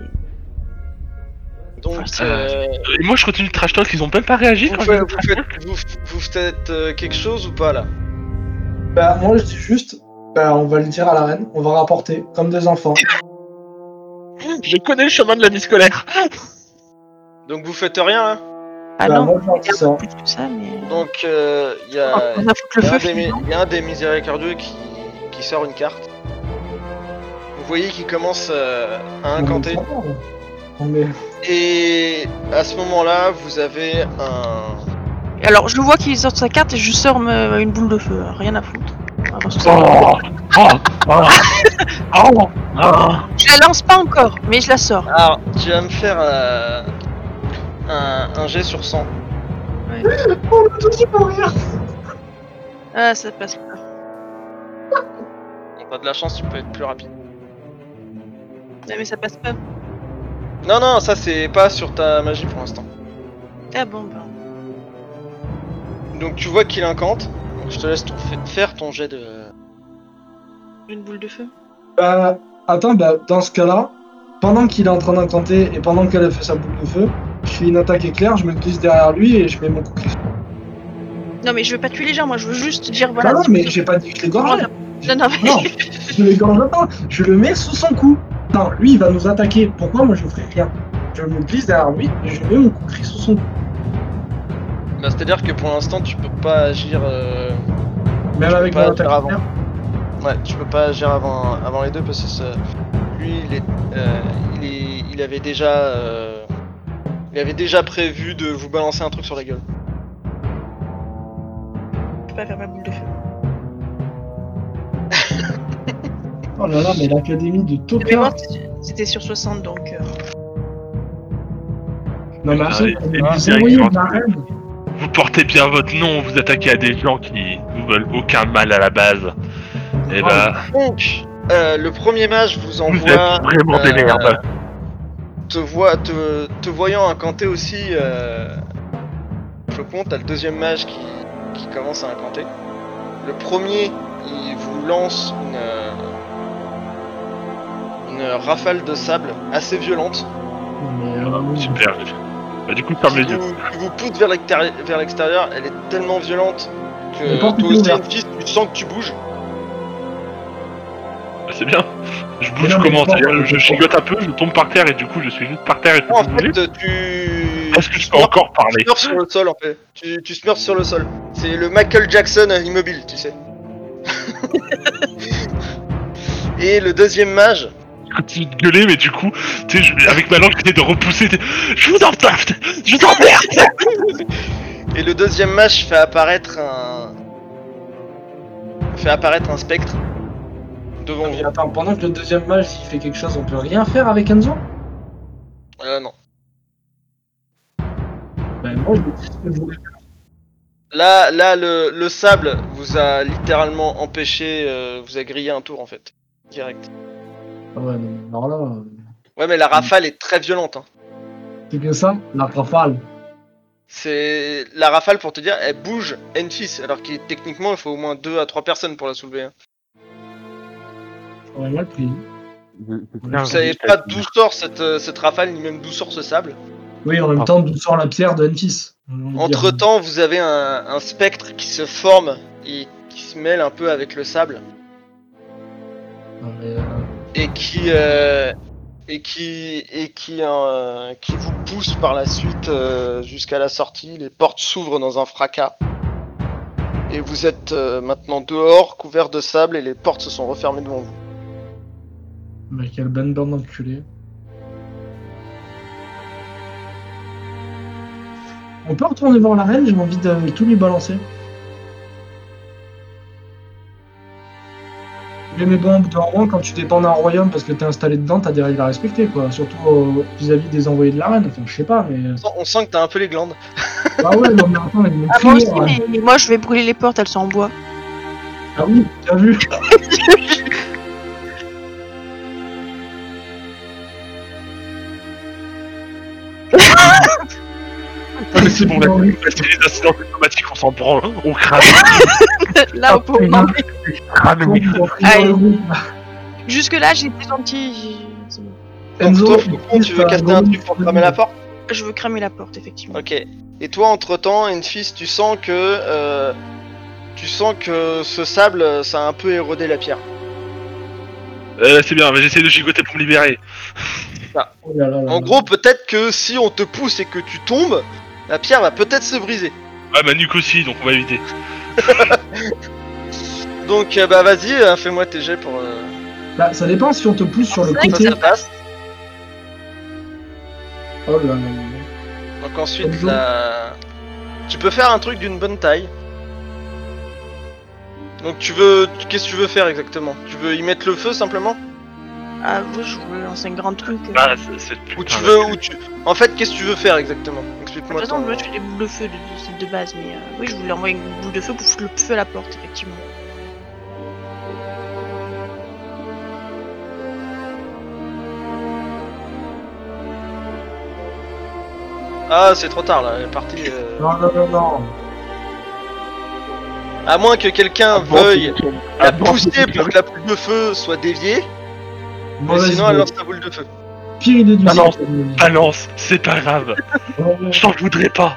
Donc Euh, euh, Et moi je continue de trash talk, ils ont même pas réagi vous, quand dis vous, faites, vous, vous faites, euh, quelque chose ou pas là? Bah, moi, je dis juste, bah, on va le dire à la reine, on va rapporter, comme des enfants. Je connais le chemin de la vie scolaire. Donc vous faites rien, hein? Ah Bah, non, moi, je a ça. plus que ça, mais. Donc euh, il y, a, On a foutu le il y a feu. un des, y a un des miséricordieux qui, qui sort une carte. Vous voyez qu'il commence euh, à incanter. Et à ce moment-là, vous avez un... Alors, je vois qu'il sort sa carte et je sors me- une boule de feu. Rien à foutre. Ah, parce que ça- Oh, oh, oh. Je la lance pas encore, mais je la sors. Alors, tu vas me faire euh, un, un jet sur 100. Oh, le tout pour rire Ah, ça passe pas. Donc t'as de la chance, tu peux être plus rapide. Ah, mais ça passe pas. Non, non, ça c'est pas sur ta magie pour l'instant. Ah bon, bah. Donc tu vois qu'il incante. Donc je te laisse ton- faire ton jet de... Une boule de feu. Bah, attends, bah, dans ce cas-là, pendant qu'il est en train d'incanter et pendant qu'elle a fait sa boule de feu, je fais une attaque éclair, je me glisse derrière lui et je mets mon coup de. Non, mais je veux pas tuer les gens, moi je veux juste dire voilà. Ah non, si mais j'ai pas dit que je Non, l'égorgeais. non, non, mais. Non, je l'égorge pas, je le mets sous son cou. Non, lui il va nous attaquer. Pourquoi moi je ferai rien? Je me glisse derrière lui et je mets mon coup de sous son cou. Bah, C'est-à-dire que pour l'instant tu peux pas agir... euh, Même avec peux mon pas attaque avant. Ouais, tu peux pas agir avant, avant les deux parce que ça- lui, il, est, euh, il, est- il avait déjà, euh, il avait déjà prévu de vous balancer un truc sur la gueule. Je peux pas faire ma boule de feu. Oh là là, mais l'académie de Tokyo. c'était- sur 60 donc. euh, Non, mais Ah, et- et. Vous portez bien votre nom, vous attaquez à des gens qui vous veulent aucun mal à la base. Et bah, Donc, euh, le premier mage vous vous envoie, êtes vraiment des euh, merdes. te, voit, te, te voyant incanter aussi, euh, Flocon, t'as le deuxième mage qui, qui commence à incanter. Le premier, il vous lance une, euh, une rafale de sable assez violente. Mais, euh, Super. Bah, du coup, ferme les yeux. vous, vous pousse vers l'extérie- vers l'extérieur, elle est tellement violente que toi aussi. Enfis, tu sens que tu bouges. Bah, c'est bien. Je bouge non, comment je bon. gigote un peu, je tombe par terre et du coup, je suis juste par terre et je peux En bouger. fait, tu. Est-ce que je peux encore Tu parler smurfs sur le sol en fait. Tu, tu smurfs sur le sol. C'est le Michael Jackson immobile, tu sais. Et le deuxième mage, Je continue de gueuler, mais du coup, tu sais, je- avec ma langue, j'essaie de repousser. t'es- Je vous emmerde Je vous emmerde et le deuxième mage fait apparaître un. fait apparaître un spectre devant mais vous. attends, pendant que le deuxième mage il fait quelque chose, on peut rien faire avec Enzo? Euh, non. Ben moi je dis ce que je voulais faire. Là, là, le, le sable vous a littéralement empêché, euh, vous a grillé un tour en fait, direct. Ah ouais, non, mais alors là, euh, Ouais, mais la rafale est très violente. Hein. c'est que ça, la rafale. C'est la rafale pour te dire, elle bouge Enfis, alors que techniquement il faut au moins 2 à 3 personnes pour la soulever. hein. J'aurais mal pris. Vous savez pas d'où sort cette, euh, cette rafale, ni même d'où sort ce sable. Oui, en même Ah. temps, d'où sort la pierre de Enfis Entre temps, vous avez un, un spectre qui se forme et qui se mêle un peu avec le sable Non, mais, euh, et qui euh, et qui et euh, qui vous pousse par la suite euh, jusqu'à la sortie. Les portes s'ouvrent dans un fracas et vous êtes maintenant dehors, couverts de sable et les portes se sont refermées devant vous. mais quelle bande d'enculés. On peut retourner voir la reine, j'ai envie de tout lui balancer. Mais, mais bon, au bout d'un moment, quand tu dépends d'un royaume parce que t'es installé dedans, t'as des règles à respecter, quoi. Surtout euh, vis-à-vis des envoyés de la reine. Enfin, je sais pas, mais. On sent- On sent que t'as un peu les glandes. Ah ouais, non, mais attends, m'ont Ah, moi aussi, ouais. mais moi je vais brûler les portes, elles sont en bois. Ah oui, bien vu. mais c'est bon, la c'est les incidents diplomatiques, on s'en branle. On crame, Là, on peut. non, mais crame, oui. Allez. Jusque-là, j'étais gentil. c'est bon. Enzo, toi, Faucon, tu veux caster un truc pour cramer la porte? Je veux cramer la porte, effectivement. Ok. Et toi, entre temps, Enfis, tu sens que euh, tu sens que ce sable, ça a un peu érodé la pierre. Euh, c'est bien, mais j'essaie de gigoter pour me libérer. Oh là là là En gros, peut-être que si on te pousse et que tu tombes, la pierre va peut-être se briser. Ah, ma nuque aussi, donc on va éviter. Donc, euh, bah vas-y, euh, fais-moi tes jets pour. euh, Bah, ça dépend si on te pousse sur le côté. Ça passe. Oh là là. Donc ensuite, Bonjour. la... tu peux faire un truc d'une bonne taille. Donc tu veux, qu'est-ce que tu veux faire exactement? Tu veux y mettre le feu simplement? Ah, moi, je voulais lancer un grand truc. euh. Ah, c'est- c'est Ou putain tu de- veux, ou tu... En fait, qu'est-ce que tu veux faire exactement? De Explique-moi. toute façon, ton- moi, je fais des boules de feu de, de, de base, mais euh, oui, je voulais envoyer une boule de feu pour foutre le feu à la porte, effectivement. Ah, c'est trop tard là, elle est partie. euh, Non, non, non, non. À moins que quelqu'un Ah veuille la Ah pousser pour que la boule de feu soit déviée, mais sinon elle lance la boule de feu. Pire idée du Ah non. siècle. Balance, c'est pas grave. Je t'en voudrais pas.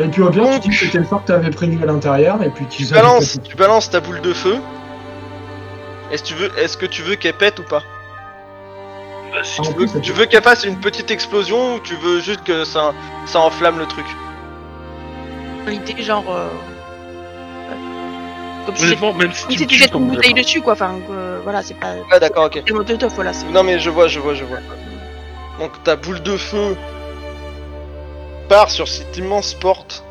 Et puis au pire, tu dis que c'était le fort que t'avais prévu à l'intérieur, et puis tu Tu balances, tu balances ta boule de feu. Est-ce que tu veux, est-ce que tu veux qu'elle pète ou pas Bah, si En tu plus, veux, tu qu'elle fasse une petite explosion ou tu veux juste que ça, ça enflamme le truc? L'idée, genre. euh. Comme si, Honnêtement, même si tu tu jettes une bouteille pas. dessus, quoi. Enfin, euh, voilà, c'est pas. Ouais, d'accord, ok. C'est le molotov, voilà. Non mais je vois, je vois, je vois. Donc ta boule de feu part sur cette immense porte,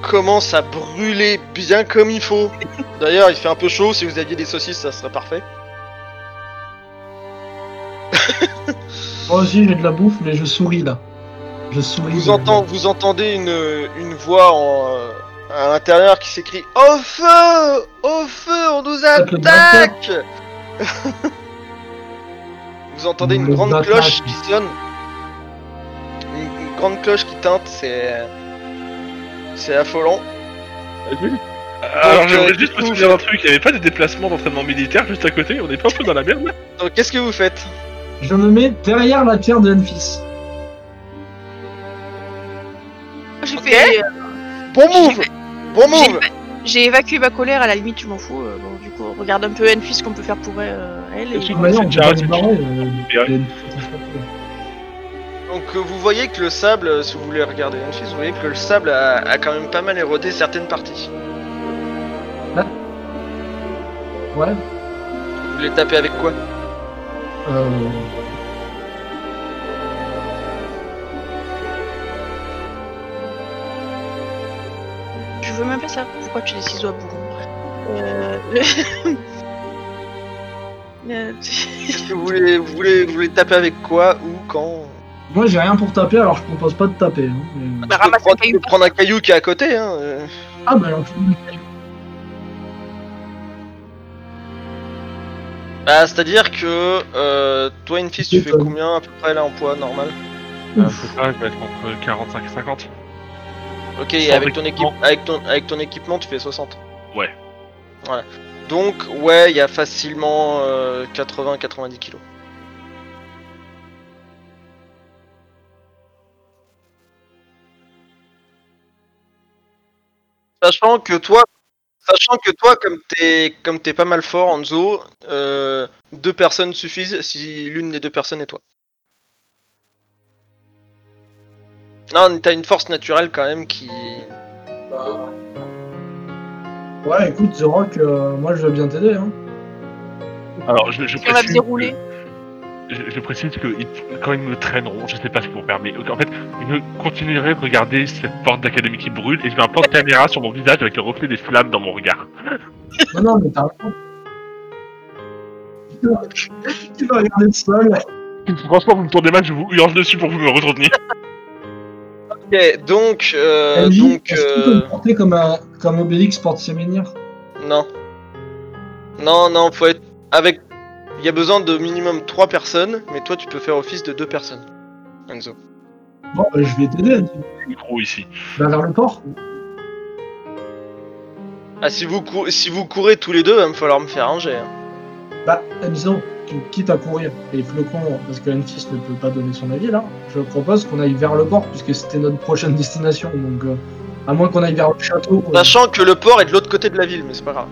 commence à brûler bien comme il faut. D'ailleurs, il fait un peu chaud. Si vous aviez des saucisses, ça serait parfait. Moi aussi, j'ai de la bouffe, mais je souris là. Je souris. Vous, de- entend, vous entendez une, une voix en, euh, à l'intérieur qui s'écrie Au feu Au feu On nous attaque Vous entendez une grande cloche qui sonne. Une, une grande cloche qui teinte, c'est. C'est affolant. Alors j'aimerais euh, juste me souvenir d'un truc, il y avait pas des déplacements d'entraînement militaire juste à côté, on est pas un peu dans la merde Donc qu'est-ce que vous faites? Je me mets derrière la pierre de Enfis. J'ai Ok. fait. euh, Bon move Bon j'ai- move J'ai évacué ma colère, à la limite, je m'en fous. euh, bon, du coup, regarde un peu Enfis ce qu'on peut faire pour elle. euh, elle et... Toute manière, on peut pas les euh, les- Donc euh, vous voyez que le sable, euh, si vous voulez regarder une fille, vous voyez que le sable a, a quand même pas mal érodé certaines parties. Ouais. Vous voulez taper avec quoi? Euh... veux même pas savoir pourquoi tu as des ciseaux à bourron. Euh... euh, vous voulez, vous voulez, vous voulez taper avec quoi Où Quand Moi, j'ai rien pour taper, alors je propose pas de taper. hein, mais- Bah, Tu peux un prendre, tu caillou. peux prendre un caillou qui est à côté, hein. euh. Ah, bah alors. Bah, c'est-à-dire que euh, toi, une fille, tu fais combien à peu près là en poids normal Euh, C'est ça, je vais être entre 45 et 50. Ok, et avec ton, équipe, équipement. avec, ton, avec ton équipement, tu fais 60. Ouais. Voilà. Donc, ouais, il y a facilement euh, 80-90 kilos. Sachant que toi, sachant que toi, comme t'es, comme t'es pas mal fort, Enzo, euh, deux personnes suffisent si l'une des deux personnes est toi. Non, t'as une force naturelle quand même qui. Ouais, écoute, The Rock, euh, moi je veux bien t'aider. Hein. Alors je, je On va précise. dérouler. que- Je, je précise que ils- quand ils me traîneront, je sais pas ce qu'ils vont faire, mais en fait, je continuerai de regarder cette porte d'académie qui brûle et je vais un plan de caméra sur mon visage avec le reflet des flammes dans mon regard. Non, non, mais t'as raison. Tu vas regarder le sol. Franchement, vous me tournez mal, je vous hurle dessus pour vous me retenir. Ok, donc, euh, MJ, donc, est-ce que tu peux euh, me porter comme, un, comme Obélix porte ses menhirs non, non, non, faut être avec. Il y a besoin de minimum 3 personnes, mais toi tu peux faire office de 2 personnes. Enzo. Bon, bah, je vais t'aider. Micro ici. Bah, vers le port. Ah, si vous, cou- si vous courez tous les deux, va me falloir me faire un jet. hein. Bah, Enzo, tu quittes à courir. Et Flocon, parce que Enfis ne peut pas donner son avis là, je propose qu'on aille vers le port, puisque c'était notre prochaine destination. Donc, euh, à moins qu'on aille vers le château. euh, Sachant que le port est de l'autre côté de la ville, mais c'est pas grave.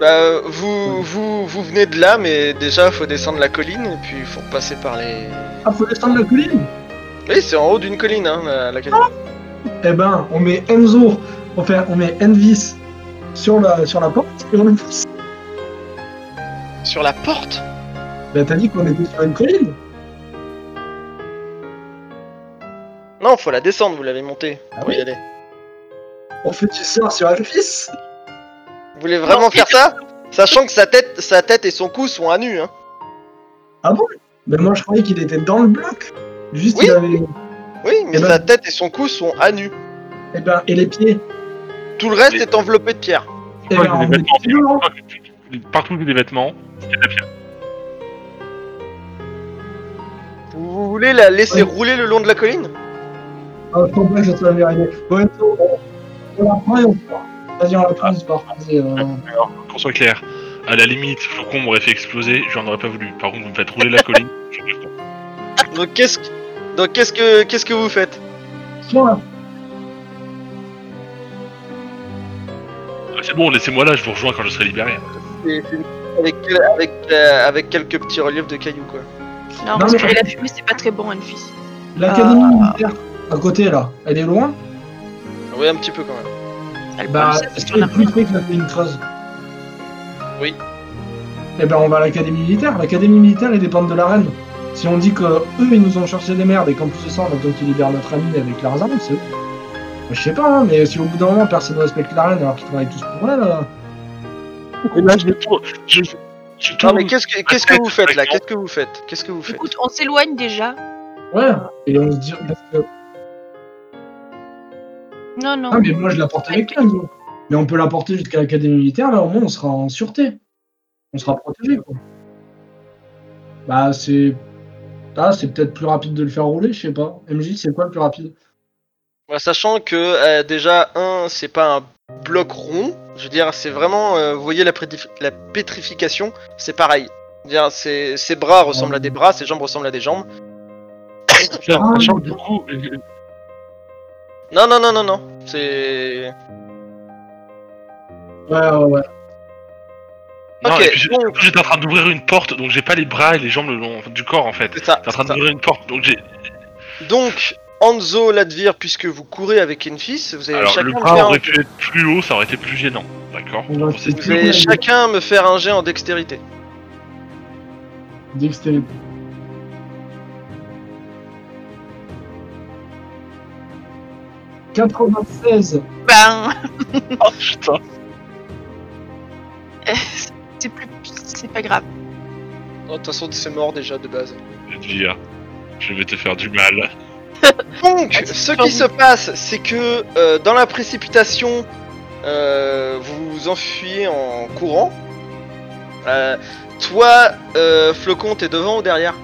Bah, vous, vous, vous venez de là, mais déjà, faut descendre la colline, et puis faut passer par les... Ah, faut descendre la colline? Oui, c'est en haut d'une colline, hein, la, la colline. Eh ben, on met Enzo, enfin, on met Envis sur la, sur la porte et on le pousse. Sur la porte? Bah, t'as dit qu'on était sur une colline Non, faut la descendre, vous l'avez montée Ah oui y aller. On fait du sort sur Envis Vous voulez vraiment Non, faire ça? Sachant que sa tête, sa tête et son cou sont à nu, hein. Ah bon? Mais moi, je croyais qu'il était dans le bloc. Juste, Oui. il avait. Oui, mais Eh ben- sa tête et son cou sont à nu. Eh ben, et les pieds Tout le reste est enveloppé de pierre. On des met vêtements, que- Partout des vêtements, c'est de la pierre. Vous voulez la laisser rouler le long de la colline? Ah, je que. Bon, Enzo, on- on la prend et on se part. Vas-y, on la prend, on se part. Vas-y, euh... Alors, qu'on soit clair, à la limite, Flocon m'aurait fait exploser, j'en aurais pas voulu. Par contre, vous me faites rouler la colline, je suis content. Donc qu'est-ce que... Donc qu'est-ce que qu'est-ce que vous faites? La C'est bon, laissez-moi là, je vous rejoins quand je serai libéré. C'est- c'est avec, avec, euh, avec quelques petits reliefs de cailloux quoi. Non, respirer mais- la fumée, c'est pas très bon, Anne-Fils. L'académie Ah. militaire, à côté là, elle est loin Oui un petit peu quand même. Elle Bah, parle, ça, est-ce c'est qu'elle ton est plus près que la colline creuse Oui. Eh ben, on va à l'académie militaire. L'académie militaire, ils dépendent de la reine. Si on dit que eux, ils nous ont cherché des merdes et qu'en plus de ça, on attend qu'ils libèrent notre ami avec leurs armes, c'est eux. Je sais pas, hein, mais si au bout d'un moment, personne ne respecte la reine alors qu'ils travaillent tous pour elle, euh, Et là, je tourne, je, je Non mais qu'est-ce que qu'est-ce que vous faites là? Qu'est-ce que vous faites? Qu'est-ce que vous faites? Écoute, on s'éloigne déjà. ouais. Et on se dit, parce que- Non, non. ah, mais moi je la porte avec Enzo. Mais on peut la porter jusqu'à l'académie militaire, là au moins on sera en sûreté. On sera protégé, quoi. Bah, c'est. Ah, c'est peut-être plus rapide de le faire rouler, je sais pas. MJ, c'est quoi le plus rapide? Bah, Sachant que euh, déjà un c'est pas un bloc rond. Je veux dire c'est vraiment euh, vous voyez la, la pétrification c'est pareil. Je veux dire ses, ses bras ressemblent à des bras, ses jambes ressemblent à des jambes. Euh, Non non non non non c'est Ouais, ouais, ouais. non, Ok, et puis j'ai- donc- j'étais en train d'ouvrir une porte, donc j'ai pas les bras et les jambes le long du corps en fait. c'est ça. J'étais en train c'est ça. d'ouvrir une porte, donc j'ai. Donc Anzo Ladvir puisque vous courez avec Enfis vous allez Alors chacun le me bras faire un- aurait pu être plus haut, ça aurait été plus gênant. D'accord Bon, c'est- vous allez chacun me faire un jet en dextérité. Dextérité. « 96 Ben, Oh putain c'est plus, c'est pas grave. Oh, De toute façon c'est mort déjà de base. Dire, je vais te faire du mal. Donc, Ah, ce qui se passe, c'est que euh, dans la précipitation, euh, vous vous enfuyez en courant. Euh, toi, euh, Flocon, t'es devant ou derrière?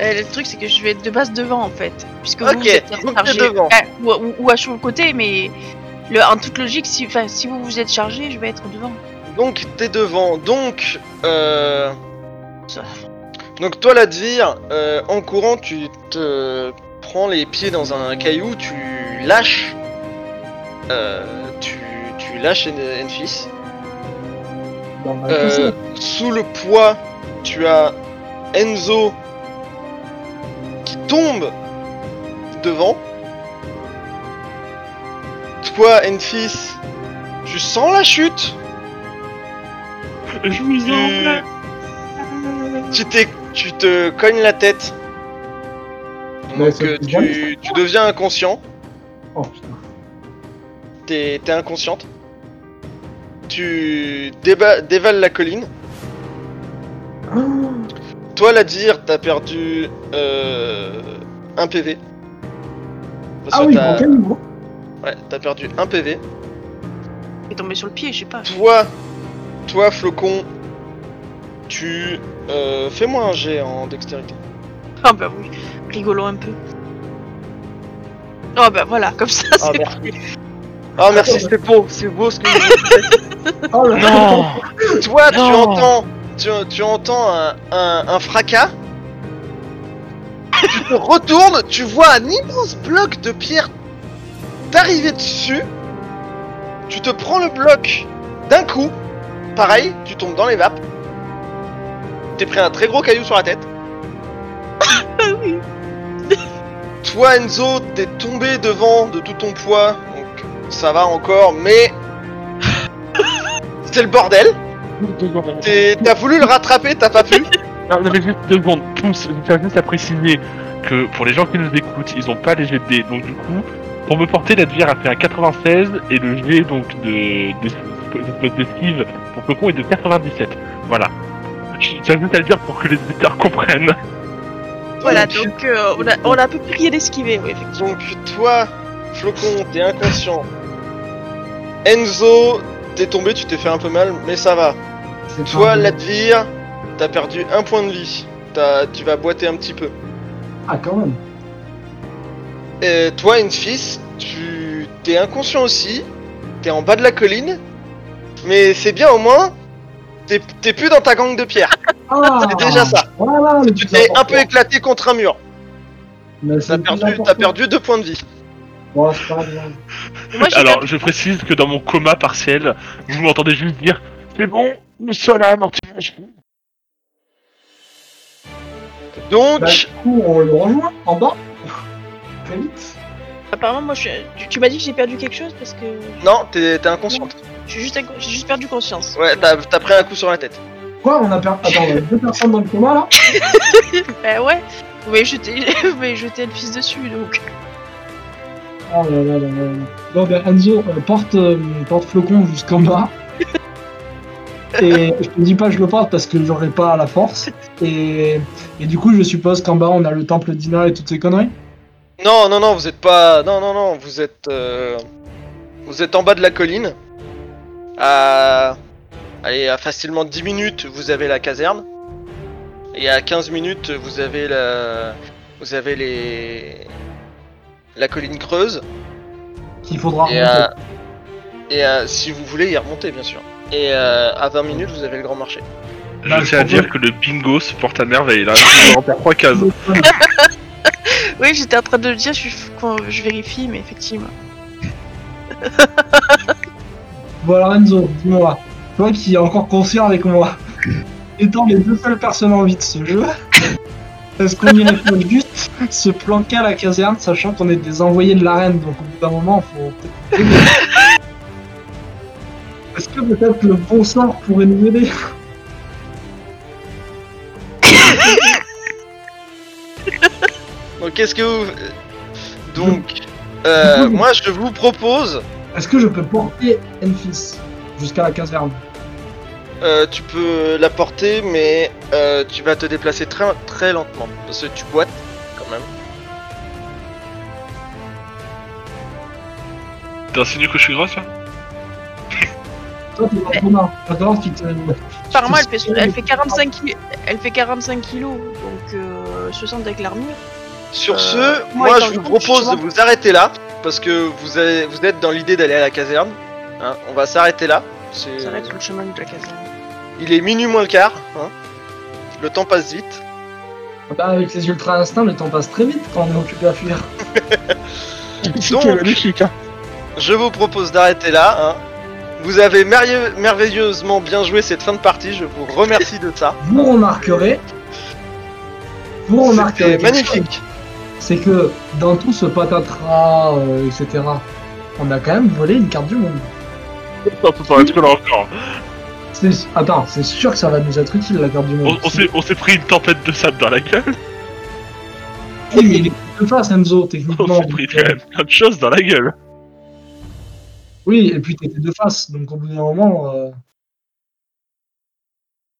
Euh, le truc, c'est que je vais être de base devant en fait. Puisque Ok, vous, vous êtes donc chargé. t'es devant. Ou, ou- ou à le côté, mais le, en toute logique, si, enfin, si vous vous êtes chargé, je vais être devant. Donc, t'es devant. Donc, euh, Ça. Donc toi, Ladvir, euh, en courant, tu te prends les pieds dans un caillou, tu lâches, euh, tu, tu lâches En- Enfis. Dans ma Euh, sous le poids, tu as Enzo qui tombe devant. Toi, Enfis, tu sens la chute. Je vous Tu, tu, t'es- tu te cognes la tête. Donc euh, tu, tu deviens inconscient. Oh putain. T'es t'es inconsciente. Tu déba- dévales la colline. Oh, Toi, Ladvir, t'as perdu euh, un PV. Parce Ah que oui, Ouais, t'as perdu un PV. Je vais tomber sur le pied, je sais pas. Toi, toi, Flocon, tu euh, fais-moi un jet en dextérité. Ah bah oui, rigolons un peu. Oh bah voilà, comme ça Ah, c'est pris. Ah merci, c'est beau, c'est beau ce que vous Oh là là. Non Toi, tu Non. entends, tu, tu entends un, un, un fracas. tu te retournes, tu vois un immense bloc de pierre t'arriver dessus. tu te prends le bloc d'un coup. Pareil, tu tombes dans les vapes. T'es pris un très gros caillou sur la tête. Toi Enzo, t'es tombé devant de tout ton poids, donc ça va encore, mais c'est le bordel. T'es- T'as voulu le rattraper, t'as pas pu. Non, non, mais juste deux secondes. Tous, je tiens juste à préciser que pour les gens qui nous écoutent, ils ont pas les jets de dés. Donc du coup, pour me porter, l'advire a fait un 96 et le jet donc de de- d'esquive pour Cocon est de 97. Voilà. Je tiens juste à le dire pour que les éditeurs comprennent. Voilà, Donc, euh, on, a, on a à peu près rien esquivé, oui, effectivement. Donc toi, Flocon, t'es inconscient. Enzo, t'es tombé, tu t'es fait un peu mal, mais ça va. Toi, Latvir, t'as perdu un point de vie. T'as- tu vas boiter un petit peu. Ah, quand même. Et toi, Enfis, tu t'es inconscient aussi. T'es en bas de la colline. Mais c'est bien au moins. T'es t'es plus dans ta gangue de pierre. Ah, C'est déjà ça. Voilà, Tu t'es un peu éclaté contre un mur. Mais T'as perdu, important. t'as perdu deux points de vie. Bon, c'est pas grave. Moi, j'ai Alors, je précise que dans mon coma partiel, vous m'entendez juste dire C'est bon, nous sommes là, amortissage. Donc, Bah, du coup, on le rejoint en bas. Très vite. apparemment, moi, je suis- tu, tu m'as dit que j'ai perdu quelque chose parce que non, t'es t'es inconsciente. J'ai juste, j'ai juste perdu conscience. Ouais, t'as t'as pris un coup sur la tête. Quoi On a perdu. Attends, on a deux personnes dans le coma là Bah ouais, vous m'avez jeté, vous m'avez jeté le fils dessus, donc. Oh là là là là. Bon, ben Enzo, euh, porte, euh, porte Flocon jusqu'en bas. Et je te dis pas que je le porte parce que j'aurais pas la force. Et, et du coup, je suppose qu'en bas, on a le temple d'Ina et toutes ces conneries. Non, non, non, vous êtes pas. Non, non, non, vous êtes. euh, Vous êtes en bas de la colline. À. Allez, à facilement 10 minutes, vous avez la caserne. Et à 15 minutes, vous avez la. Vous avez les. La colline creuse. Qu'il faudra Et, remonter. et si vous voulez y remonter, bien sûr. Et euh, à 20 minutes, vous avez le grand marché. Bah, Je je tiens à dire que le bingo se porte à merveille. Là, en faire trois cases. Oui, j'étais en train de le dire, je, je vérifie, mais effectivement. Bon alors Enzo, dis-moi, toi qui es encore conscient avec moi, étant les deux seules personnes en vie de ce jeu, est-ce qu'on irait pas juste se planquer à la caserne, sachant qu'on est des envoyés de la reine, donc au bout d'un moment, faut peut-être... Est-ce que peut-être le bon sort pourrait nous aider? Donc, qu'est-ce que vous. Donc, euh, moi, je vous propose. Est-ce que je peux porter Enfis jusqu'à la caserne Euh, tu peux la porter, mais euh, tu vas te déplacer très très lentement. Parce que tu boites quand même. T'insinues que je suis grosse là Toi, t'es dans va falloir qu'il te... Apparemment, elle fait, elle fait 45 kilos, elle fait 45 kilos, donc euh, 60 avec l'armure. Sur Euh, ce, moi, moi, je vous propose de vous arrêter là parce que vous avez, vous êtes dans l'idée d'aller à la caserne. hein. on va s'arrêter là. C'est- Ça sur le chemin de la caserne. Il est minuit moins le quart. hein. Le temps passe vite. Bah, avec les ultra instincts, le temps passe très vite quand on est occupé à fuir. Donc, je vous propose d'arrêter là. hein. Vous avez merveille- merveilleusement bien joué cette fin de partie. Je vous remercie de ça. Vous remarquerez... Vous remarquerez... C'était magnifique. C'est que dans tout ce patatras, euh, etc., on a quand même volé une carte du monde. Attends, attends, est-ce que là encore C'est- Attends, c'est sûr que ça va nous être utile la carte du On, monde. on s'est- on s'est pris une tempête de sable dans la gueule. Oui, mais il est de face, Enzo, On techniquement. s'est pris quand même plein de choses dans la gueule. Oui, et puis t'étais de face, donc au bout d'un moment, euh,